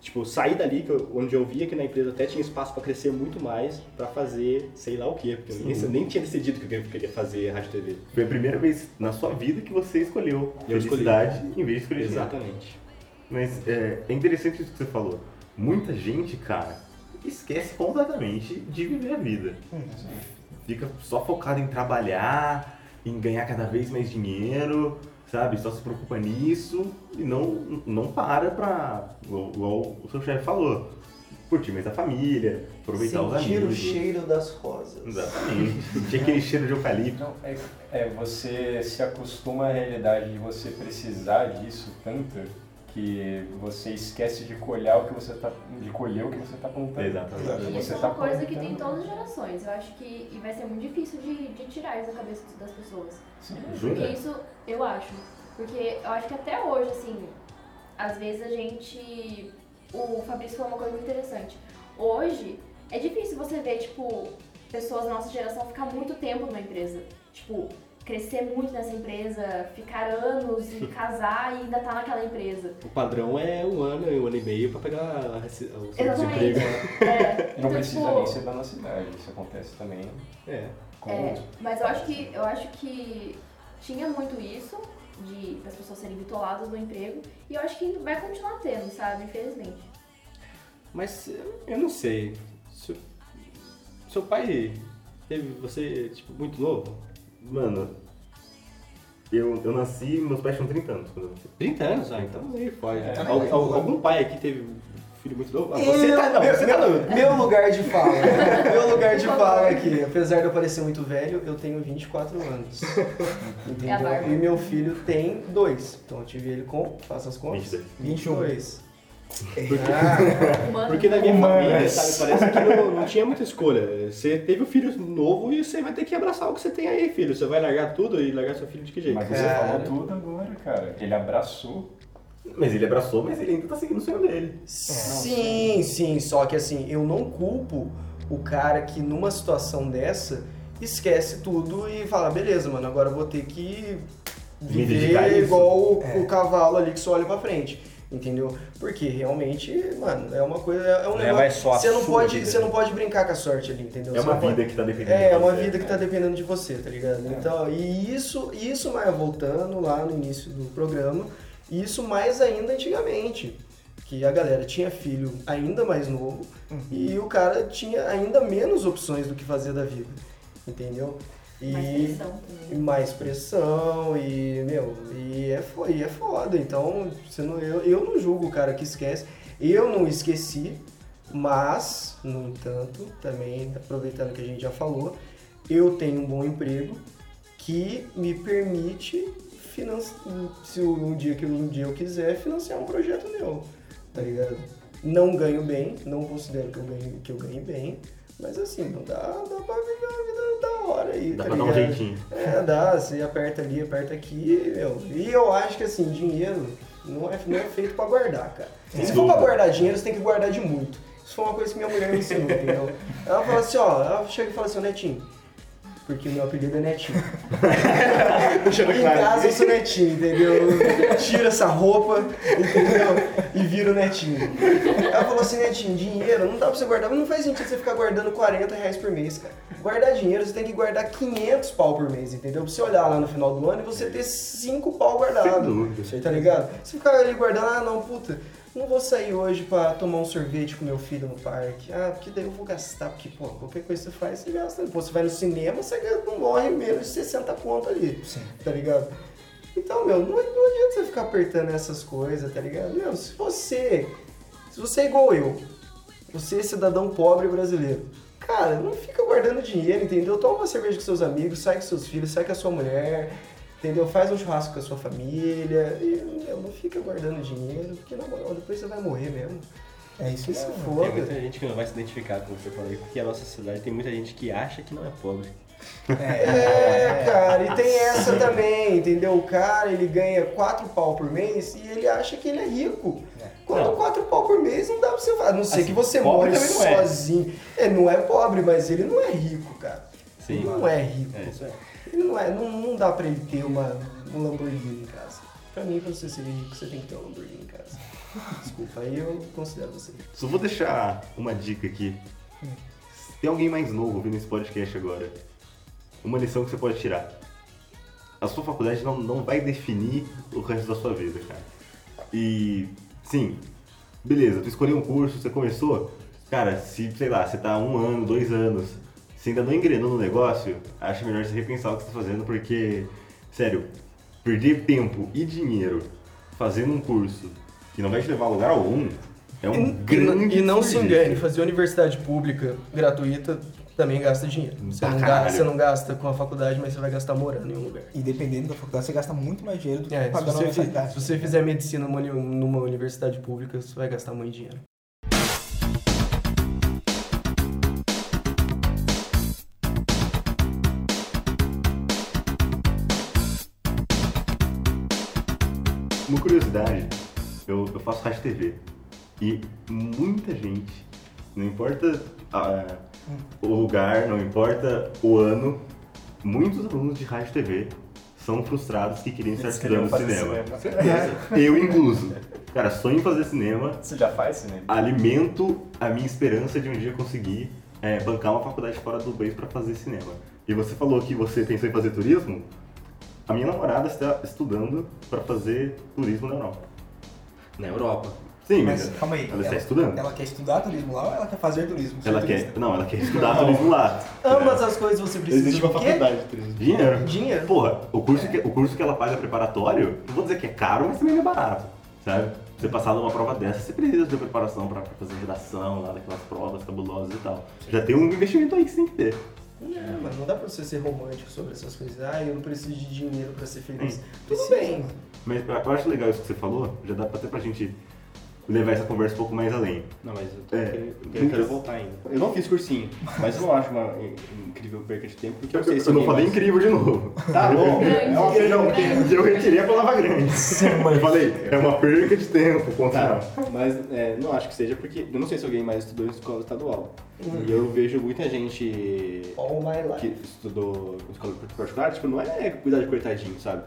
tipo, sair dali, que eu- onde eu via que na empresa até tinha espaço pra crescer muito mais, pra fazer sei lá o quê. Porque eu nem, nem tinha decidido que eu queria fazer rádio TV. Foi a primeira vez na sua vida que você escolheu Eu escolhi. felicidade em vez de escolher dinheiro. Exatamente. Mas é, é interessante isso que você falou. Muita gente, cara, esquece completamente de viver a vida. Fica só focado em trabalhar, em ganhar cada vez mais dinheiro, sabe? Só se preocupa nisso e não, não para pra, igual, o seu chefe falou, curtir mais a família, aproveitar os Sentir amigos. o cheiro das rosas. Exatamente. Tinha aquele cheiro de eucalipto. Então, é, é, você se acostuma à realidade de você precisar disso tanto que você esquece de colher o que você tá, de colher o que você está plantando. Exatamente. E Você isso é tá uma coisa que tem em plantando- todas as gerações. Eu acho que e vai ser muito difícil de, de tirar isso da cabeça das pessoas. Sim. Jura? Porque isso, eu acho. Porque eu acho que até hoje, assim, às vezes a gente. O Fabrício falou uma coisa muito interessante. Hoje, é difícil você ver, tipo, pessoas da nossa geração ficar muito tempo numa empresa. Tipo, crescer muito nessa empresa, ficar anos e casar e ainda tá naquela empresa. O padrão é um ano e um ano e meio pra pegar a o Exatamente. desemprego. É, Não então, precisa tipo, nem ser da nossa cidade, isso acontece também É. com É, mas eu acho que eu acho que tinha muito isso de das pessoas serem bitoladas no emprego e eu acho que vai continuar tendo, sabe? Infelizmente. Mas eu- eu não sei. Seu, seu pai teve você, tipo, muito novo? Mano, eu, eu nasci, meus pais tinham 30 anos quando eu nasci. 30 anos? Ah, então aí pode. É. Al- al- algum pai aqui teve um filho muito novo? Ah, você tá não, você tá não. Meu lugar de fala. Meu lugar de fala aqui. Apesar de eu parecer muito velho, eu tenho 24 anos. Entendeu? E meu filho tem dois. Então eu tive ele com, faça as contas, 22. 22. Ah, Humano. Porque na minha Humanas. família, sabe, parece que não, não tinha muita escolha. Você teve um filho novo e você vai ter que abraçar o que você tem aí, filho. Você vai largar tudo e largar seu filho de que jeito? Mas você Cara. falou tudo agora, cara. Ele abraçou. Mas ele abraçou, mas ele ainda tá seguindo o sonho dele. sim, sim. Só que assim, eu não culpo o cara que numa situação dessa esquece tudo e fala, beleza, mano, agora eu vou ter que viver igual o, É. o cavalo ali que só olha pra frente. Entendeu? Porque realmente, mano, é uma coisa. É um Não é negócio. mais só você não pode, vida. você não pode brincar com a sorte ali, entendeu? É Você uma não pode- vida que tá dependendo É, de é uma você. vida que tá dependendo de você, tá ligado? Então, e isso, isso mais voltando lá no início do programa, isso mais ainda antigamente. Que a galera tinha filho ainda mais novo e o cara tinha ainda menos opções do que fazer da vida. Entendeu? E Mais pressão e também. mais pressão e, meu, e é, e é foda. Então, você não, eu, eu não julgo o cara que esquece. Eu não esqueci, mas, no entanto, também aproveitando que a gente já falou, eu tenho um bom emprego que me permite se um dia que um dia eu quiser, financiar um projeto meu, tá ligado? Não ganho bem, não considero que eu ganhe, que eu ganhe bem, mas assim, não dá, dá pra viver uma vida da hora aí, Dá tá pra dar um ligado? jeitinho. É, dá, você aperta ali, aperta aqui, meu. E eu acho que assim, dinheiro não é, não é feito pra guardar, cara. Se for pra guardar dinheiro, você tem que guardar de muito. Isso foi uma coisa que minha mulher me ensinou, entendeu? Ela fala assim, ó, ela chega e fala assim, Netinho, porque o meu apelido é Netinho. em casa eu sou Netinho, entendeu? Tira essa roupa, entendeu? E vira o Netinho. Ela falou assim, Netinho, dinheiro não dá pra você guardar, não faz sentido você ficar guardando 40 reais por mês, cara. Guardar dinheiro, você tem que guardar 500 pau por mês, entendeu? Pra você olhar lá no final do ano e você ter 5 pau Sem guardado. dúvida. Tá ligado? Você ficar ali guardando, ah não, puta, não vou sair hoje pra tomar um sorvete com meu filho no parque. Ah, porque daí eu vou gastar, porque, pô, qualquer coisa que você faz, você gasta. Pô, você vai no cinema, você não morre menos de 60 conto ali. Sim. Tá ligado? Então, meu, não, não adianta você ficar apertando essas coisas, tá ligado? Meu, se você. Se você é igual eu, você é cidadão pobre brasileiro, cara, não fica guardando dinheiro, entendeu? Toma uma cerveja com seus amigos, sai com seus filhos, sai com a sua mulher, entendeu? Faz um churrasco com a sua família. E, meu, não fica guardando dinheiro, porque na moral, depois você vai morrer mesmo. É isso Que se mesmo. Tem foda. muita gente que não vai se identificar com o que falou aí, porque a nossa sociedade tem muita gente que acha que não é pobre. É, cara, e tem essa também, entendeu? O cara, ele ganha 4 pau por mês e ele acha que ele é rico. É. Quando Não. 4 pau por mês não dá pra você fazer. A não ser Assim, que você more não é. sozinho. É, não é pobre, mas ele não é rico, cara. Sim. Ele não é rico. É, isso é. Não é, não, não dá pra ele ter uma, um Lamborghini em casa. Pra mim, pra você ser rico, você tem que ter um Lamborghini em casa. Desculpa, aí eu considero você. Só vou deixar uma dica aqui. Tem alguém mais novo ouvindo esse podcast agora, uma lição que você pode tirar. A sua faculdade não, não vai definir o resto da sua vida, cara. E, sim, beleza, tu escolheu um curso, você começou, cara, se, sei lá, você tá um ano, dois anos, você ainda não engrenou no negócio, acho melhor você repensar o que você tá fazendo, porque, sério, perder tempo e dinheiro fazendo um curso que não vai te levar a lugar algum é um E, grande e não se engane, fazer universidade pública gratuita também gasta dinheiro. Você Pra não, gasta, você não gasta com a faculdade, mas você vai gastar morando em um lugar. E dependendo da faculdade, você gasta muito mais dinheiro do que É, se, pagando a você, mensalidade. se você fizer medicina numa, numa universidade pública, você vai gastar muito dinheiro. Uma curiosidade, eu, eu faço rádio TV e muita gente, não importa ah, o lugar, não importa o ano, muitos alunos de rádio TV são frustrados que queriam estar estudando fazer cinema. Eu incluso. Cara, sonho em fazer cinema, Você já faz cinema? alimento a minha esperança de um dia conseguir é, bancar uma faculdade fora do país para fazer cinema. E você falou que você pensou em fazer turismo? A minha namorada está estudando para fazer turismo na Europa. Na Europa. Sim, Mas mas calma aí. ela está estudando. Ela quer estudar turismo lá ou ela quer fazer turismo? Ela turista? quer, não, ela quer estudar turismo lá. Ambas as coisas você precisa Existe uma faculdade de turismo. Dinheiro. Dinheiro. Porra, o curso, que, o curso que ela paga preparatório, não vou dizer que é caro, mas também não é barato, sabe? Você passar numa prova dessa, você precisa de preparação pra fazer redação, lá daquelas provas cabulosas e tal. Já tem um investimento aí que você tem que ter. Não, mas não dá pra você ser romântico sobre essas coisas. Ah, eu não preciso de dinheiro pra ser feliz. Tudo bem. Mas eu acho legal isso que você falou, já dá até pra gente levar essa conversa um pouco mais além. Não, mas eu, É. querendo- eu quero voltar ainda. Eu não fiz cursinho, mas eu não acho uma incrível perca de tempo, porque eu Eu, sei se eu não falei mais- incrível de novo. Tá bom, Grande, é uma perda grande. Eu retirei a palavra grande. Eu falei, é uma perca de tempo, ponto Tá, final. mas é, não acho que seja porque eu não sei se alguém mais estudou em escola estadual. E eu vejo muita gente All my que estudou em escola particular, tipo, não é cuidar de coitadinho, sabe?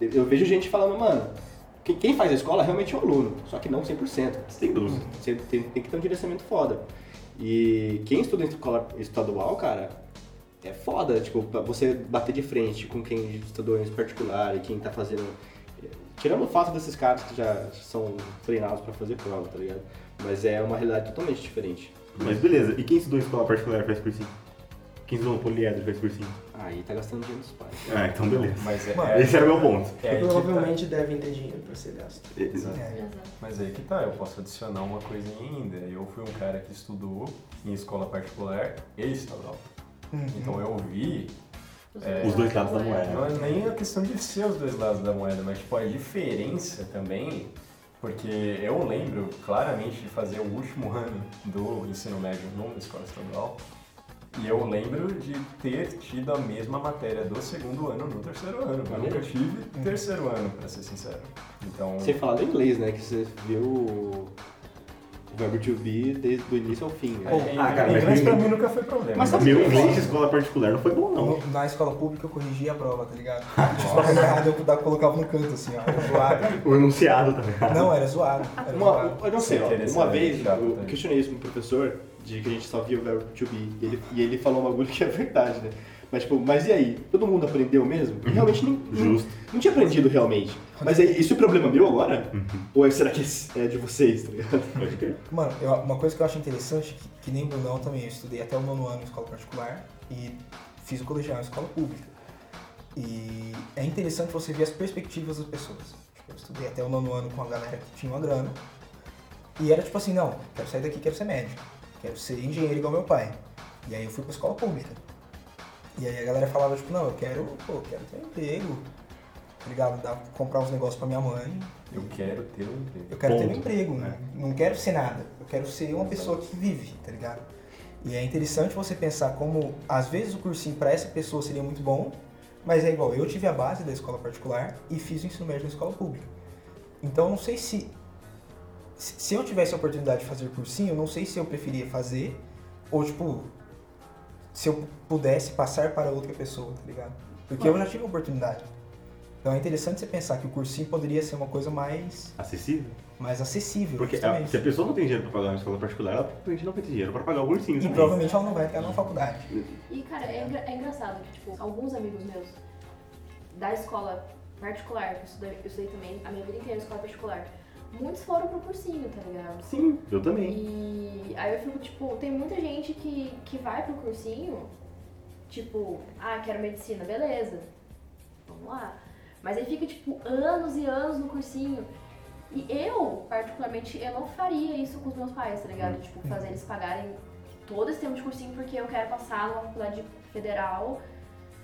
Eu vejo gente falando, mano, quem, faz a escola realmente é o aluno, só que não 100%. Sem dúvida. Você tem, tem que ter um direcionamento foda. E quem estuda em escola estadual, cara, é foda, tipo, você bater de frente com quem estudou em particular e quem tá fazendo. Tirando o fato desses caras que já são treinados pra fazer prova, tá ligado? Mas é uma realidade totalmente diferente. Mas beleza, e quem estudou em escola particular faz cursinho? Quem estudou no poliedro faz cursinho? Aí tá gastando dinheiro dos pais. Ah, então beleza. Mas é, Mano, é- Esse era o meu ponto. é aí que tá. Provavelmente devem ter dinheiro pra ser gasto. Exato. É. Exato. Mas aí que tá, eu posso adicionar uma coisinha ainda. Eu fui um cara que estudou em escola particular e estadual. Uhum. Então eu vi, É, Os dois lados da moeda. não é nem a questão de ser os dois lados da moeda, mas tipo a diferença também, porque eu lembro claramente de fazer o último ano do ensino médio numa escola estadual. E eu lembro de ter tido a mesma matéria do segundo ano no terceiro ano. Eu nunca tive terceiro ano, pra ser sincero. Então, Sem falar do inglês, né? Que você viu o verbo to be desde o início ao fim. Né? é, Ah, cara, mas inglês pra mim nunca foi problema. Mas sabe Meu é inglês de escola particular não foi bom, não. No- Na escola pública eu corrigia a prova, tá ligado? Uma coisa errada, eu colocava no canto assim, ó. Era zoado. O enunciado também. Não, era zoado. Era Uma, zoado. eu não sei, ó, querer uma vez eu tá? questionei isso com um professor de que a gente só via o verbo to be e ele, e ele falou um bagulho que é verdade, né? Mas tipo, mas e aí? Todo mundo aprendeu mesmo? E realmente nem, não, Justo. não tinha aprendido realmente. Mas aí, isso é problema meu agora? Ou é, será que é de vocês, tá ligado? Mano, eu- uma coisa que eu acho interessante, que, que nem o Brunão também, eu estudei até o nono ano em escola particular e fiz o colegial em escola pública. E é interessante você ver as perspectivas das pessoas. Tipo, eu estudei até o nono ano com a galera que tinha uma grana. E era tipo assim, não, quero sair daqui, quero ser médico. Quero ser engenheiro igual meu pai. E aí eu fui pra escola pública. E aí a galera falava, tipo, não, eu quero, pô, eu quero ter um emprego. Tá ligado? Dar, comprar uns negócios pra minha mãe. Eu quero ter um emprego. Eu quero ter um Ponto. emprego, É. não, quero ser nada. Eu quero ser uma pessoa que vive, tá ligado? E é interessante você pensar como, às vezes, o cursinho pra essa pessoa seria muito bom, Mas é igual, eu tive a base da escola particular e fiz o ensino médio na escola pública. Então não sei se. Se eu tivesse a oportunidade de fazer cursinho, eu não sei se eu preferia fazer ou, tipo, se eu pudesse passar para outra pessoa, tá ligado? Porque eu já tive a oportunidade. Então é interessante você pensar que o cursinho poderia ser uma coisa mais, Acessível? mais acessível. Porque a- justamente. se a pessoa não tem dinheiro pra pagar uma escola particular, ela provavelmente não vai ter dinheiro pra pagar o cursinho E também. provavelmente ela não vai entrar numa faculdade. E, cara, é, engra- é engraçado que, tipo, alguns amigos meus da escola particular, que eu estudei, eu estudei também a minha vida inteira em escola particular, muitos foram pro cursinho, tá ligado? Sim, eu também. E aí eu fico, tipo, tem muita gente que, que vai pro cursinho, tipo, ah, quero medicina, beleza, vamos lá. Mas aí fica, tipo, anos e anos no cursinho. E eu, particularmente, eu não faria isso com os meus pais, tá ligado? Tipo, fazer eles pagarem todo esse tempo de cursinho porque eu quero passar numa faculdade federal,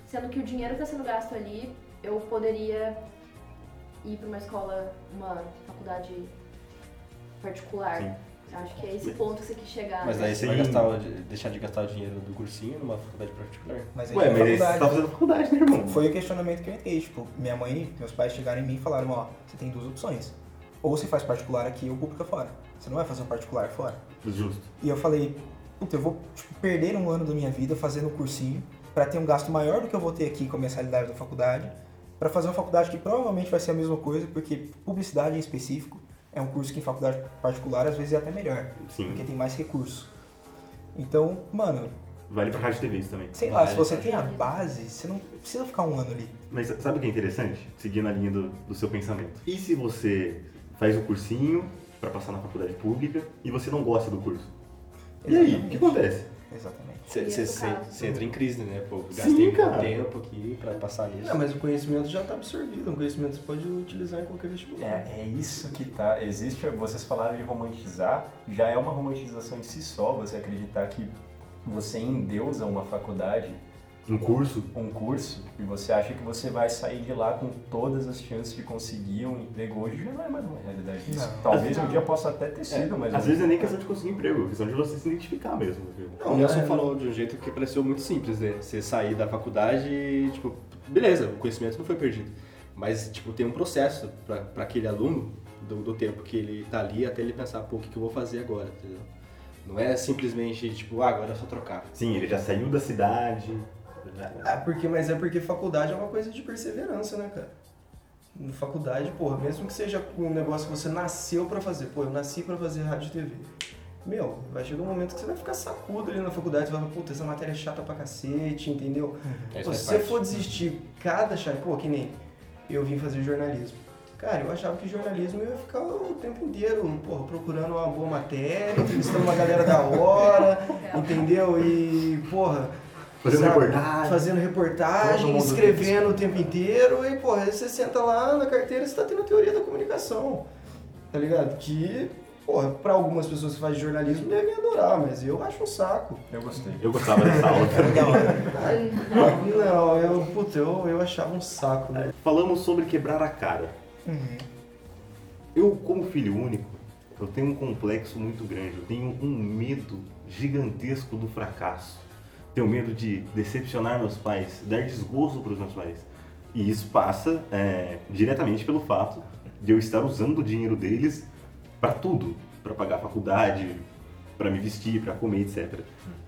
sendo que o dinheiro que tá sendo gasto ali, eu poderia ir pra uma escola, uma faculdade particular. Sim. Acho que é esse ponto que você quis chegar. Mas né? daí você vai gastar, deixar de gastar o dinheiro do cursinho numa faculdade particular. Mas aí Ué, é mas aí você tá fazendo faculdade, né, irmão? Foi o questionamento que eu entrei. Tipo, minha mãe, meus pais chegaram em mim e falaram: Ó, você tem duas opções. Ou você faz particular aqui ou pública fora. Você não vai fazer um particular fora. Justo. E eu falei: Puta, eu vou tipo, perder um ano da minha vida fazendo um cursinho pra ter um gasto maior do que eu vou ter aqui com a mensalidade da faculdade. Pra fazer uma faculdade que provavelmente vai ser a mesma coisa, porque publicidade em específico é um curso que em faculdade particular às vezes é até melhor, Sim. porque tem mais recurso. Então, mano, Vale pra rádio e TV isso também. sei lá, Vale, se você tem a base, você não precisa ficar um ano ali. Mas sabe o que é interessante? Seguindo a linha do, do seu pensamento. E se você faz o cursinho pra passar na faculdade pública e você não gosta do curso? E aí, o que acontece? Exatamente. Você, o você entra em crise, né? Pô, Sim, gastei cara. muito tempo aqui pra passar nisso. Não, mas o conhecimento já está absorvido, um conhecimento que você pode utilizar em qualquer vestibular. É, é isso que tá. Existe, vocês falaram de romantizar, já é uma romantização em si só, você acreditar que você endeusa uma faculdade, Um curso? um curso, e você acha que você vai sair de lá com todas as chances de conseguir um emprego. Hoje já não é mais uma realidade isso. Não. Talvez um Não. dia possa até ter sido, mas. Às vezes é nem questão de conseguir emprego, é questão de você se identificar mesmo. viu? o Nelson falou de um jeito que pareceu muito simples, né? Você sair da faculdade e, tipo, beleza, o conhecimento não foi perdido. Mas, tipo, tem um processo pra pra aquele aluno, do, do tempo que ele tá ali, até ele pensar, pô, o que, que eu vou fazer agora, entendeu? Não é simplesmente, tipo, ah, agora é só trocar. Sim, ele já saiu da cidade. Ah, porque, mas é porque faculdade é uma coisa de perseverança, né, cara? Na faculdade, porra, mesmo que seja um negócio que você nasceu pra fazer, pô, eu nasci pra fazer rádio e TV. Meu, vai chegar um momento que você vai ficar sacudo ali na faculdade, você vai falar, puta, essa matéria é chata pra cacete, entendeu? Isso Pô, se você for desistir cada chave, pô, que nem eu vim fazer jornalismo. Cara, eu achava que jornalismo eu ia ficar o tempo inteiro, porra, procurando uma boa matéria, entrevistando uma galera da hora, entendeu? E, porra. Fazendo sabe, reportagem. Fazendo reportagem, escrevendo o tempo inteiro, e, porra, aí você senta lá na carteira e você tá tendo a teoria da comunicação. Tá ligado? Que, porra, pra algumas pessoas que fazem jornalismo devem adorar, mas eu acho um saco. Eu gostei. Eu gostava dessa aula. Da hora. Não, eu, puta, eu, eu achava um saco, né? Falamos sobre quebrar a cara. Uhum. Eu, como filho único, eu tenho um complexo muito grande. Eu tenho um medo gigantesco do fracasso. Tenho medo de decepcionar meus pais, dar desgosto para os meus pais. E isso passa é, diretamente pelo fato de eu estar usando o dinheiro deles para tudo, para pagar a faculdade, para me vestir, para comer, etc.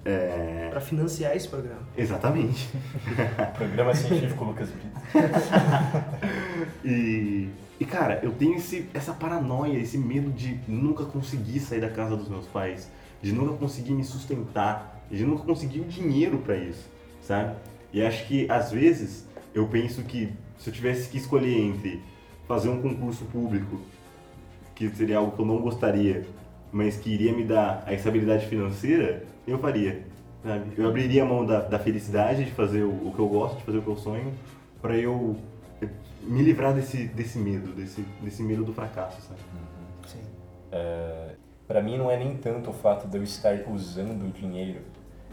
É, Pra financiar esse programa. exatamente. Programa científico Lucas Brito. E, e cara, eu tenho esse, essa paranoia, esse medo de nunca conseguir sair da casa dos meus pais, de nunca conseguir me sustentar, de nunca conseguir o dinheiro pra isso, sabe? E acho que às vezes eu penso que se eu tivesse que escolher entre fazer um concurso público, que seria algo que eu não gostaria, mas que iria me dar a estabilidade financeira, eu faria. Sabe? Eu abriria a mão da, da felicidade de fazer o, o que eu gosto, de fazer o que eu sonho, pra eu me livrar desse, desse medo, desse, desse medo do fracasso, sabe? Sim. Para mim não é nem tanto o fato de eu estar usando o dinheiro,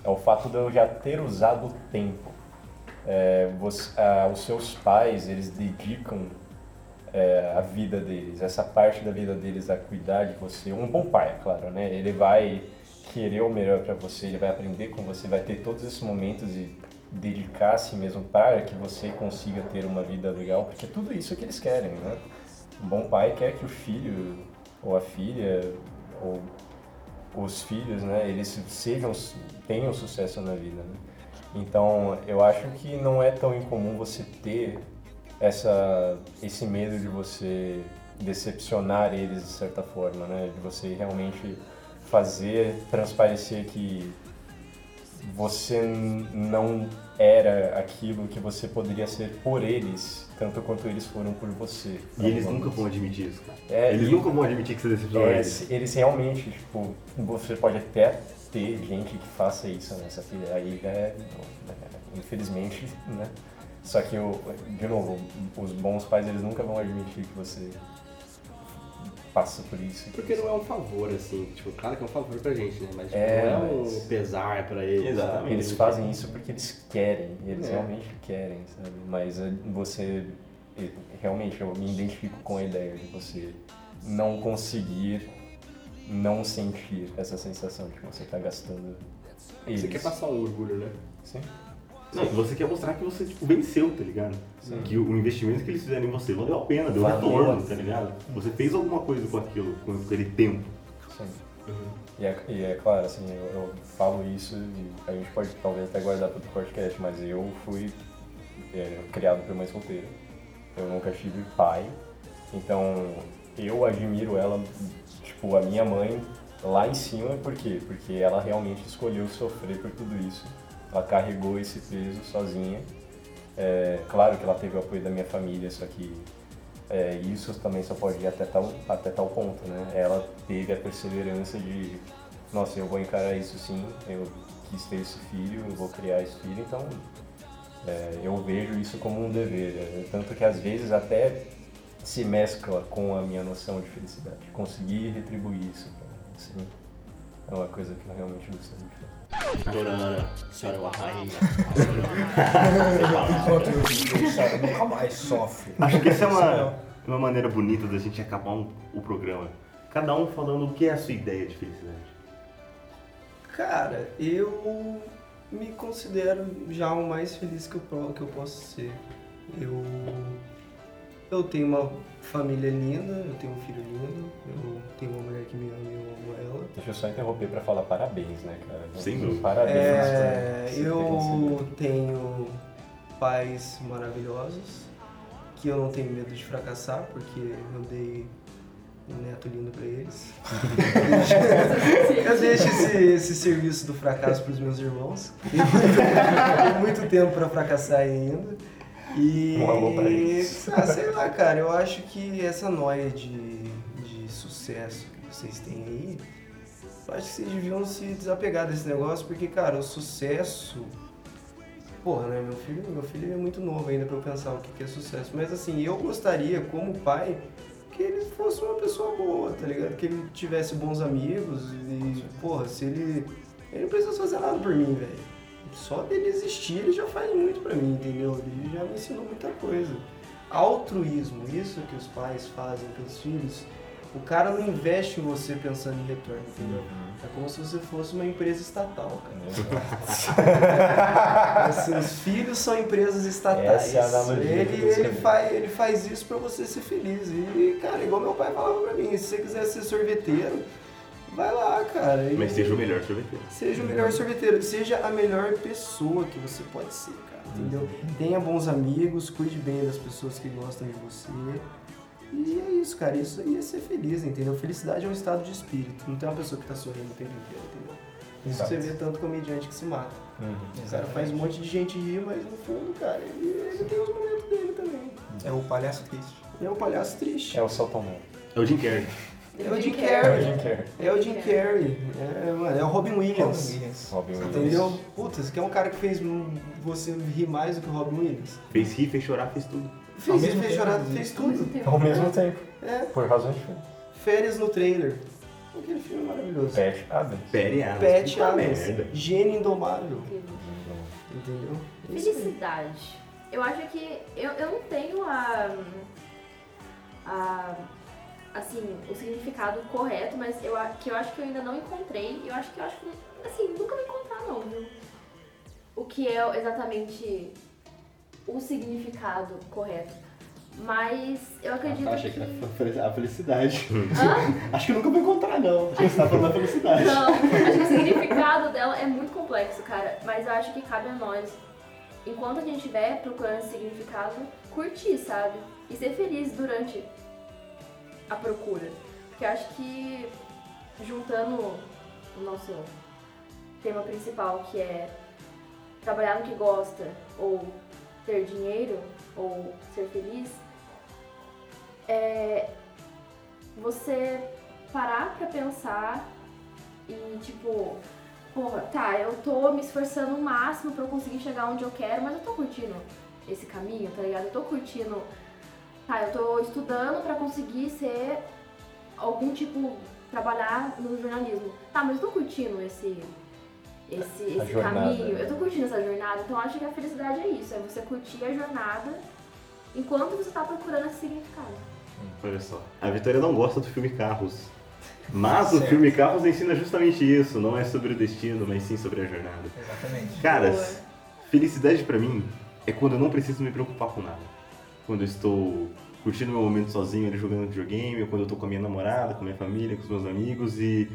é o fato de eu já ter usado o tempo. É, você- ah, os seus pais, eles dedicam é, a vida deles, essa parte da vida deles a cuidar de você. Um bom pai, é claro, né? Ele vai querer o melhor para você, ele vai aprender com você, vai ter todos esses momentos e dedicar a si mesmo para que você consiga ter uma vida legal, porque é tudo isso que eles querem, né? Um bom pai quer que o filho ou a filha ou os filhos, né, eles sejam tenham sucesso na vida, né? Então, eu acho que não é tão incomum você ter essa esse medo de você decepcionar eles de certa forma, né? De você realmente fazer transparecer que você não era aquilo que você poderia ser por eles, tanto quanto eles foram por você. E eles nunca vão admitir isso, cara. É, eles e- nunca vão admitir que você decepcionou É, eles. eles realmente, tipo, você pode até ter gente que faça isso nessa filha, aí é, é, infelizmente, né? Só que, o- de novo, os bons pais, eles nunca vão admitir que você passa por isso. Porque não é um favor, assim, tipo, claro que é um favor pra gente, né? Mas tipo, É, não é um mas- pesar pra eles. Exatamente. sabe? Eles fazem isso porque eles querem, eles É. realmente querem, sabe? Mas eh, você, eh, realmente, eu me identifico com a ideia de você não conseguir não sentir essa sensação de que você tá gastando eles. Você quer passar um orgulho, né? Sim. Não, você quer mostrar que você tipo, venceu, tá ligado? Que o investimento que eles fizeram em você valeu a pena, deu Valeu retorno, tá pena. ligado? Você fez alguma coisa com aquilo, com aquele tempo. Sim. E, é, e é claro, assim, eu, eu falo isso e a gente pode talvez até guardar para outro podcast, mas eu fui é, criado por mãe solteira. Eu nunca tive pai. Então eu admiro ela, tipo, a minha mãe lá em cima, por quê? Porque ela realmente escolheu sofrer por tudo isso. Ela carregou esse peso sozinha. É, claro que ela teve o apoio da minha família, só que é, isso também só pode ir até tal, até tal ponto, né? Ela teve a perseverança de, nossa, eu vou encarar isso sim, eu quis ter esse filho, eu vou criar esse filho, então é, eu vejo isso como um dever. é, tanto que às vezes até se mescla com a minha noção de felicidade. Conseguir retribuir isso, assim, é uma coisa que eu realmente gostaria de fazer. Dona Ana, a senhora é uma rainha. Enquanto eu nunca mais sofre. Acho que essa é uma, uma maneira bonita da gente acabar um- o programa. Cada um falando o que é a sua ideia de felicidade. Cara, eu me considero já o mais feliz que eu, que eu posso ser. Eu, eu tenho uma família linda, eu tenho um filho lindo, eu tenho uma mulher que me ama e eu amo ela. Deixa eu só interromper para falar parabéns, né, cara? Sem dúvida. Parabéns. É, ter eu tenho pais maravilhosos, que eu não tenho medo de fracassar, porque eu dei um neto lindo pra eles. Eu deixo esse, esse serviço do fracasso pros meus irmãos. Tem muito tempo pra fracassar ainda. E. Um pra. Ah, sei lá, cara, eu acho que essa noia de, de sucesso que vocês têm aí, eu acho que vocês deviam se desapegar desse negócio, porque, cara, o sucesso. Porra, né? Meu filho, meu filho é muito novo ainda pra eu pensar o que que é sucesso. Mas assim, eu gostaria, como pai, que ele fosse uma pessoa boa, tá ligado? Que ele tivesse bons amigos e, porra, se ele. Ele não precisa fazer nada por mim, velho. Só dele existir, ele já faz muito pra mim, entendeu? Ele já me ensinou muita coisa. Altruísmo, isso que os pais fazem pelos filhos, o cara não investe em você pensando em retorno, entendeu? É como se você fosse uma empresa estatal, cara. Assim, os filhos são empresas estatais. Essa é ele, ele, faz, ele faz isso pra você ser feliz. E, cara, igual meu pai falava pra mim, se você quiser ser sorveteiro, vai lá, cara. E Mas seja o melhor sorveteiro. Seja o melhor sorveteiro, seja a melhor pessoa que você pode ser, cara. Entendeu? Tenha bons amigos, cuide bem das pessoas que gostam de você. E é isso, cara. Isso aí é ser feliz, entendeu? Felicidade é um estado de espírito. Não tem uma pessoa que tá sorrindo o tempo inteiro, entendeu? Isso Exato. você vê tanto comediante que se mata. Uhum. O cara faz um monte de gente rir, mas no fundo, cara, ele, ele tem os momentos dele também. É o palhaço triste. É um palhaço triste. É o Mello. É o Jim Carrey. É o Jim É o Carrey. Jim Carrey. É o Jim Carrey. É, mano, é o Robin Williams. Williams. Robin Williams. Entendeu? Puta, esse aqui é um cara que fez você rir mais do que o Robin Williams. Fez rir, fez chorar, fez tudo. Fez, mesmo fez chorar, fez tudo. Ao mesmo tempo, É, por razões diferentes. férias no trailer. Aquele filme é maravilhoso. Pat Adams. Pere Adams. Pet Puta Adams. merda. Gênio indomável. Entendeu? É. Felicidade. Eu acho que eu, eu não tenho a, a assim, o significado correto, mas eu, que eu acho que eu ainda não encontrei. Eu acho que eu acho que, assim, nunca vou encontrar não, viu? o que é exatamente o significado correto. Mas eu acredito Achei que. que era fel- a felicidade. Hã? Acho que eu nunca vou encontrar, não. Achei que você tá falando da felicidade. Não, acho que o significado dela é muito complexo, cara. Mas eu acho que cabe a nós, enquanto a gente estiver procurando esse significado, curtir, sabe? E ser feliz durante a procura. Porque acho que, juntando o nosso tema principal, que é trabalhar no que gosta, ou ter dinheiro, ou ser feliz, é você parar pra pensar e tipo, porra, tá, eu tô me esforçando o máximo pra eu conseguir chegar onde eu quero, mas eu tô curtindo esse caminho, tá ligado? Eu tô curtindo, tá, eu tô estudando pra conseguir ser algum tipo, trabalhar no jornalismo. Tá, mas eu tô curtindo esse esse, esse caminho, né? eu tô curtindo essa jornada, então acho que a felicidade é isso, é você curtir a jornada enquanto você tá procurando esse significado. Olha só. A Vitória não gosta do filme Carros. Mas o Certo. filme Carros ensina justamente isso. Não é sobre o destino, mas sim sobre a jornada. Exatamente. Caras, felicidade pra mim é quando eu não preciso me preocupar com nada. Quando eu estou curtindo meu momento sozinho ali jogando videogame, ou quando eu tô com a minha namorada, com a minha família, com os meus amigos e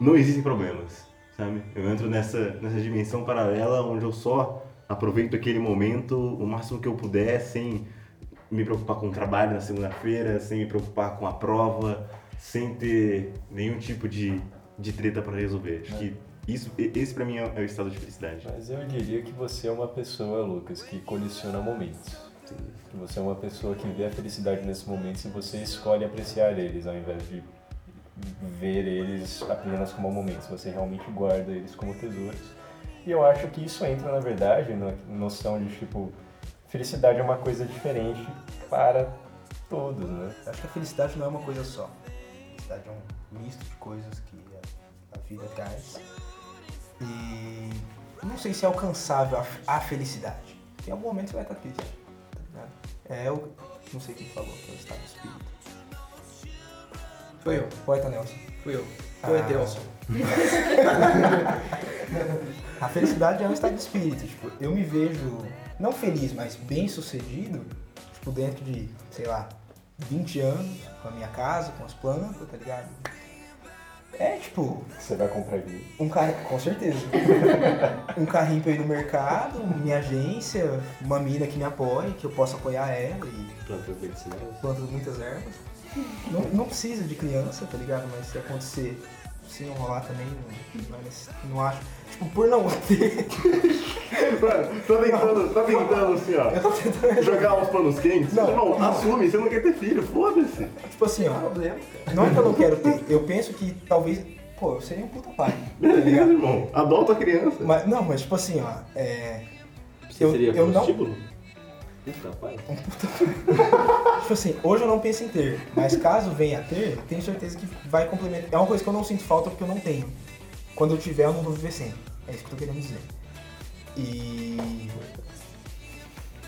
não existem problemas, sabe? Eu entro nessa, nessa dimensão paralela onde eu só aproveito aquele momento o máximo que eu puder sem me preocupar com o trabalho na segunda-feira, sem me preocupar com a prova, sem ter nenhum tipo de, de treta pra resolver. Acho que isso, esse pra mim é, é o estado de felicidade. Mas eu diria que você é uma pessoa, Lucas, que coleciona momentos. Você é uma pessoa que vê a felicidade nesses momentos e você escolhe apreciar eles ao invés de ver eles apenas como momentos. Você realmente guarda eles como tesouros. E eu acho que isso entra, na verdade, na noção de tipo, felicidade é uma coisa diferente para todos, né? Acho que a felicidade não é uma coisa só. A felicidade é um misto de coisas que a, a vida traz. E não sei se é alcançável a, a felicidade. Em algum momento você vai estar triste. É o. Não sei quem falou, que é o estado de espírito. Foi eu, Poeta Nelson. fui eu. Foi Ah. A felicidade é um estado de espírito. Tipo, eu me vejo, não feliz, mas bem sucedido, tipo, dentro de, sei lá, 20 anos, com a minha casa, com as plantas, tá ligado? É tipo, Você vai comprar livro. um carro, com certeza. um carrinho pra ir no mercado, minha agência, uma mina que me apoie, que eu possa apoiar ela e Plantou medicinais. planto muitas ervas. Não, não precisa de criança, tá ligado? Mas se acontecer, se não rolar também, não, não, é necess- não acho. Tipo, por não ter. Mano, tá tentando, tá tentando assim, ó. Eu tô tentando Jogar uns panos quentes? Não, Irmão, não. assume, você não quer ter filho, foda-se. Tipo assim, ó. Problema, cara. Não é que eu não quero ter, eu penso que talvez. Pô, eu seria um puta pai. Tá Beleza, ligado? irmão. Adota a criança. Mas, não, mas tipo assim, ó. É. Você Eu- seria eu não-? Puta, pai. Tipo assim, hoje eu não penso em ter, mas caso venha a ter, tenho certeza que vai complementar. É uma coisa que eu não sinto falta porque eu não tenho. Quando eu tiver, eu não vou viver sem. É isso que eu tô querendo dizer. E.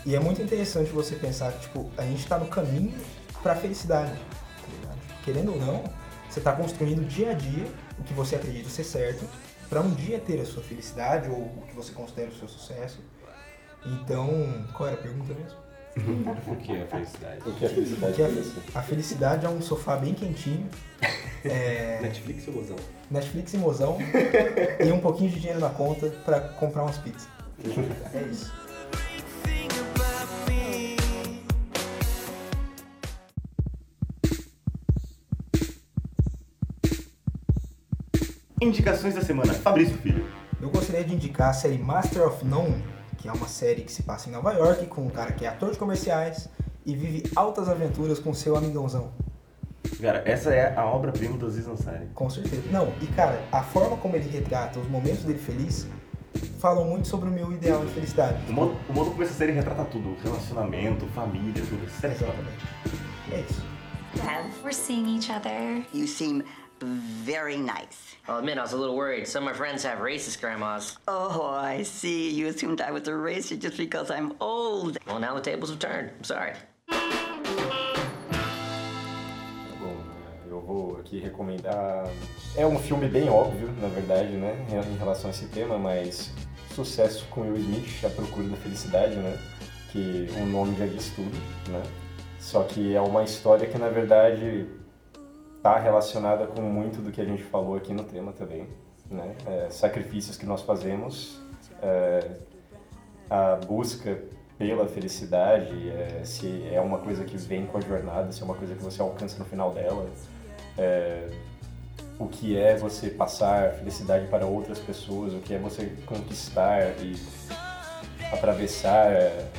E é muito interessante você pensar que, tipo, a gente tá no caminho pra felicidade. Tá? Querendo ou não, você tá construindo dia a dia o que você acredita ser certo pra um dia ter a sua felicidade ou o que você considera o seu sucesso. Então, qual era a pergunta mesmo? O que é a felicidade? O que é felicidade Que pra a, a felicidade é um sofá bem quentinho, é, Netflix ou mozão? Netflix e mozão e um pouquinho de dinheiro na conta pra comprar umas pizzas. É isso. Indicações da semana. Fabrício Filho. Eu gostaria de indicar a série Master of None, que é uma série que se passa em Nova York com um cara que é ator de comerciais e vive altas aventuras com seu amigãozão. Cara, essa é a obra-prima do Aziz Ansari. Com certeza. Não, e cara, a forma como ele retrata os momentos dele feliz falam muito sobre o meu ideal de felicidade. O modo, o modo como essa série retrata tudo. Relacionamento, família, tudo. Sério, Exatamente. E é isso. We're seeing each other. You seem very nice. I'll admit I was a little worried. Some of my friends have racist grandmas. Oh, I see. You assumed I was a racist just because I'm old. Well, now the tables have turned. I'm sorry. Bom, eu vou aqui recomendar. É um filme bem óbvio, na verdade, né, em relação a esse tema, mas sucesso com Will Smith, A Procura da Felicidade, né? Que o nome já diz tudo, né? Só que é uma história que, na verdade, está relacionada com muito do que a gente falou aqui no tema também, né? É, sacrifícios que nós fazemos, é, a busca pela felicidade, é, se é uma coisa que vem com a jornada, se é uma coisa que você alcança no final dela, é, o que é você passar felicidade para outras pessoas, o que é você conquistar e atravessar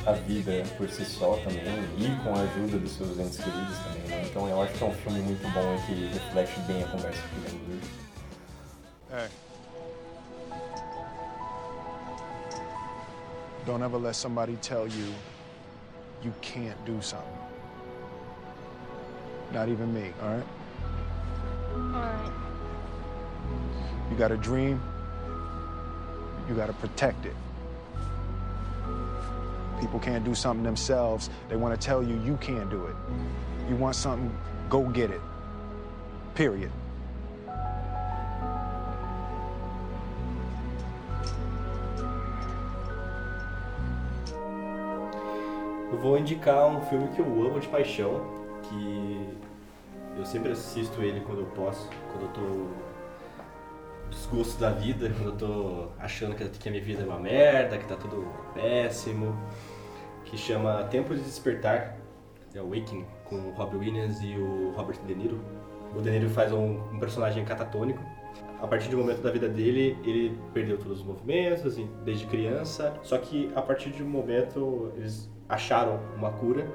a vida por si só também e com a ajuda dos seus entes queridos também, né? Então eu acho que é um filme muito bom e que reflete bem a conversa que tivemos hoje. Hey. Don't ever let somebody tell you you can't do something. Not even me, all right? Alright. You got a dream, you got to protect it. People can't do something themselves. They want to tell you you can't do it. You want something, go get it. Period. Eu vou indicar um filme que eu amo de paixão, que eu sempre assisto ele quando eu posso, quando eu tô desgosto da vida, quando eu tô achando que a minha vida é uma merda, que tá tudo péssimo, que chama Tempo de Despertar, é o Waking, com o Williams e o Robert De Niro. O De Niro faz um, um personagem catatônico. A partir de um momento da vida dele, ele perdeu todos os movimentos, desde criança. Só que a partir de um momento, eles acharam uma cura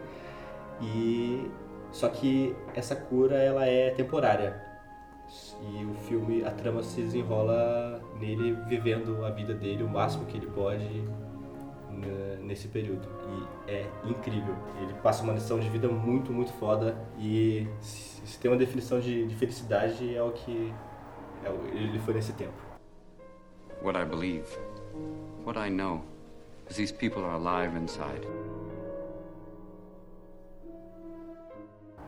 e só que essa cura ela é temporária e o filme a trama se desenrola nele vivendo a vida dele o máximo que ele pode nesse período e é incrível ele passa uma lição de vida muito muito foda e se tem uma definição de, de felicidade é o que é ele foi nesse tempo What I believe, what I know, is these people are alive inside.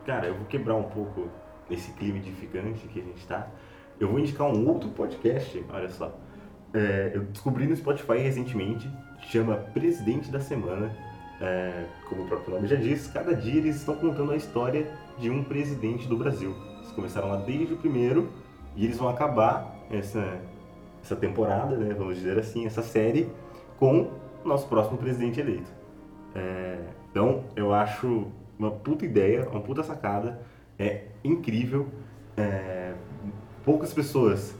Cara, eu vou quebrar um pouco esse clima edificante que a gente tá. Eu vou indicar um outro podcast, olha só. É, eu descobri no Spotify recentemente, chama Presidente da Semana. É, como o próprio nome já diz, cada dia eles estão contando a história de um presidente do Brasil. Eles começaram lá desde o primeiro e eles vão acabar essa, essa temporada, né, vamos dizer assim, essa série, com o nosso próximo presidente eleito. É, então, eu acho uma puta ideia, uma puta sacada, é incrível. É, poucas pessoas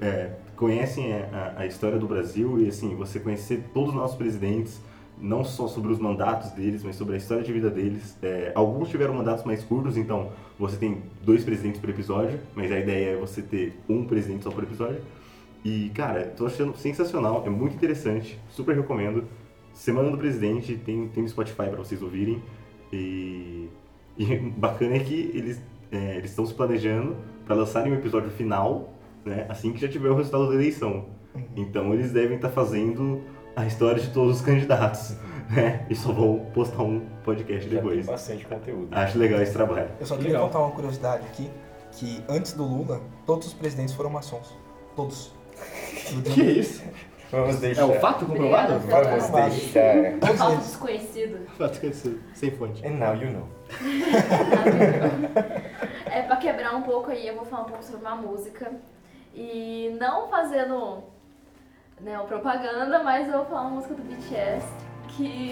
é, conhecem a, a história do Brasil e, assim, você conhecer todos os nossos presidentes, não só sobre os mandatos deles, mas sobre a história de vida deles. É, alguns tiveram mandatos mais curtos, então você tem dois presidentes por episódio, mas a ideia é você ter um presidente só por episódio. E, cara, tô achando sensacional, é muito interessante, super recomendo. Semana do Presidente tem, tem no Spotify para vocês ouvirem. E, e bacana é que eles é, estão se planejando para lançarem o episódio final, né, assim que já tiver o resultado da eleição. Então eles devem estar fazendo a história de todos os candidatos, né? E só vão postar um podcast Já tem depois. bastante conteúdo. Acho legal esse trabalho. Eu só queria contar uma curiosidade aqui, que antes do Lula, todos os presidentes foram maçons. Todos. Que isso? Vamos deixar. É um fato comprovado? Vamos deixar. Falso desconhecido. Fato conhecido, sem fonte. And now you know. É pra quebrar um pouco aí, eu vou falar um pouco sobre uma música. E não fazendo né, propaganda, mas eu vou falar uma música do BTS que,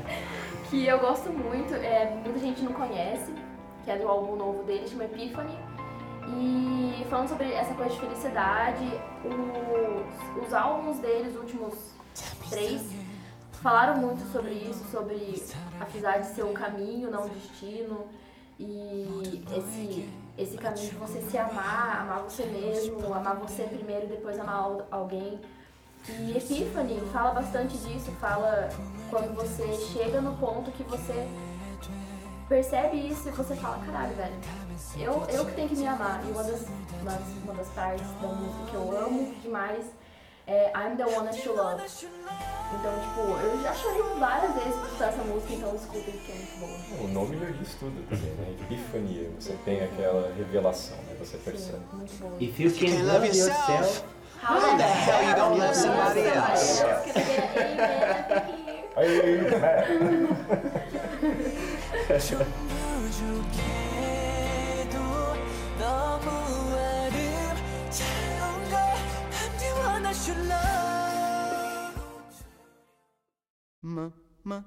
que eu gosto muito, é, muita gente não conhece, que é do álbum novo dele, chama Epiphany. E falando sobre essa coisa de felicidade, os, os álbuns dele, os últimos três, falaram muito sobre isso, sobre a felicidade ser um caminho, não um destino. E esse, esse caminho de você se amar, amar você mesmo, amar você primeiro depois amar al- alguém. E Epiphany fala bastante disso, fala quando você chega no ponto que você percebe isso e você fala, caralho, velho, eu, eu que tenho que me amar. E uma das, uma das partes da música que eu amo demais é I'm the one that you love. Então, tipo, eu já chorei várias vezes por escutar essa música, então escutem porque é muito boa. O nome já diz tudo também, né? Epifania. Você tem aquela revelação, né? Você percebe. Muito boa. If you can love yourself, How the hell you gonna love somebody else? Mama,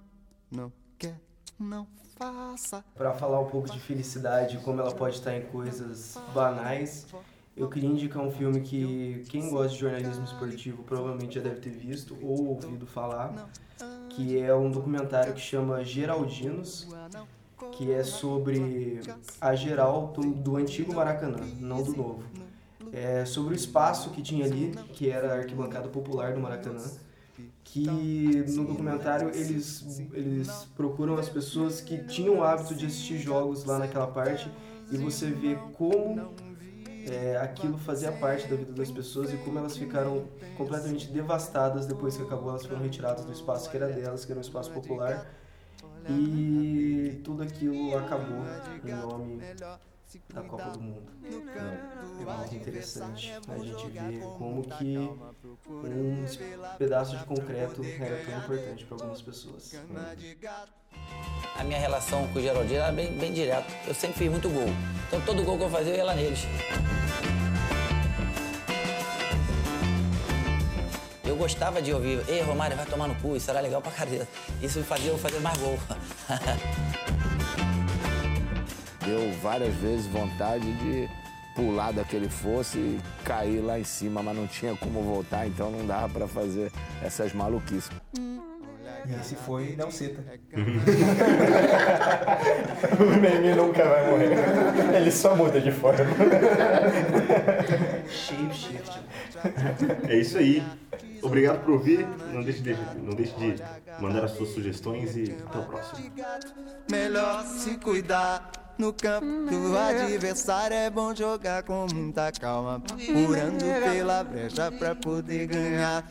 não quer, não faça. Pra falar um pouco de felicidade, como ela pode estar em coisas banais, eu queria indicar um filme que quem gosta de jornalismo esportivo provavelmente já deve ter visto ou ouvido falar, que é um documentário que chama Geraldinos, que é sobre a geral do, do antigo Maracanã, não do novo. É sobre o espaço que tinha ali, que era a arquibancada popular do Maracanã, que no documentário eles, eles procuram as pessoas que tinham o hábito de assistir jogos lá naquela parte e você vê como é, aquilo fazia parte da vida das pessoas e como elas ficaram completamente devastadas depois que acabou, elas foram retiradas do espaço que era delas, que era um espaço popular e tudo aquilo acabou em nome da Copa do Mundo. É muito interessante a gente ver como que um pedaço de concreto era tão importante para algumas pessoas. A minha relação com o Geraldinho era bem, bem direta. Eu sempre fiz muito gol. Então todo gol que eu fazia eu ia lá neles. Eu gostava de ouvir, ei Romário, vai tomar no cu, isso era legal pra caramba. Isso me fazia eu fazer mais gol. Deu várias vezes vontade de pular daquele fosse e cair lá em cima, mas não tinha como voltar, então não dava pra fazer essas maluquices. E esse foi Nelceta. o meme nunca vai morrer. Ele só muda de forma. Shape shift. É isso aí. Obrigado por ouvir. Não deixe de, não deixe de mandar as suas sugestões e até o próximo. Melhor se cuidar. No campo do adversário é bom jogar com muita calma, purando pela brecha pra poder ganhar.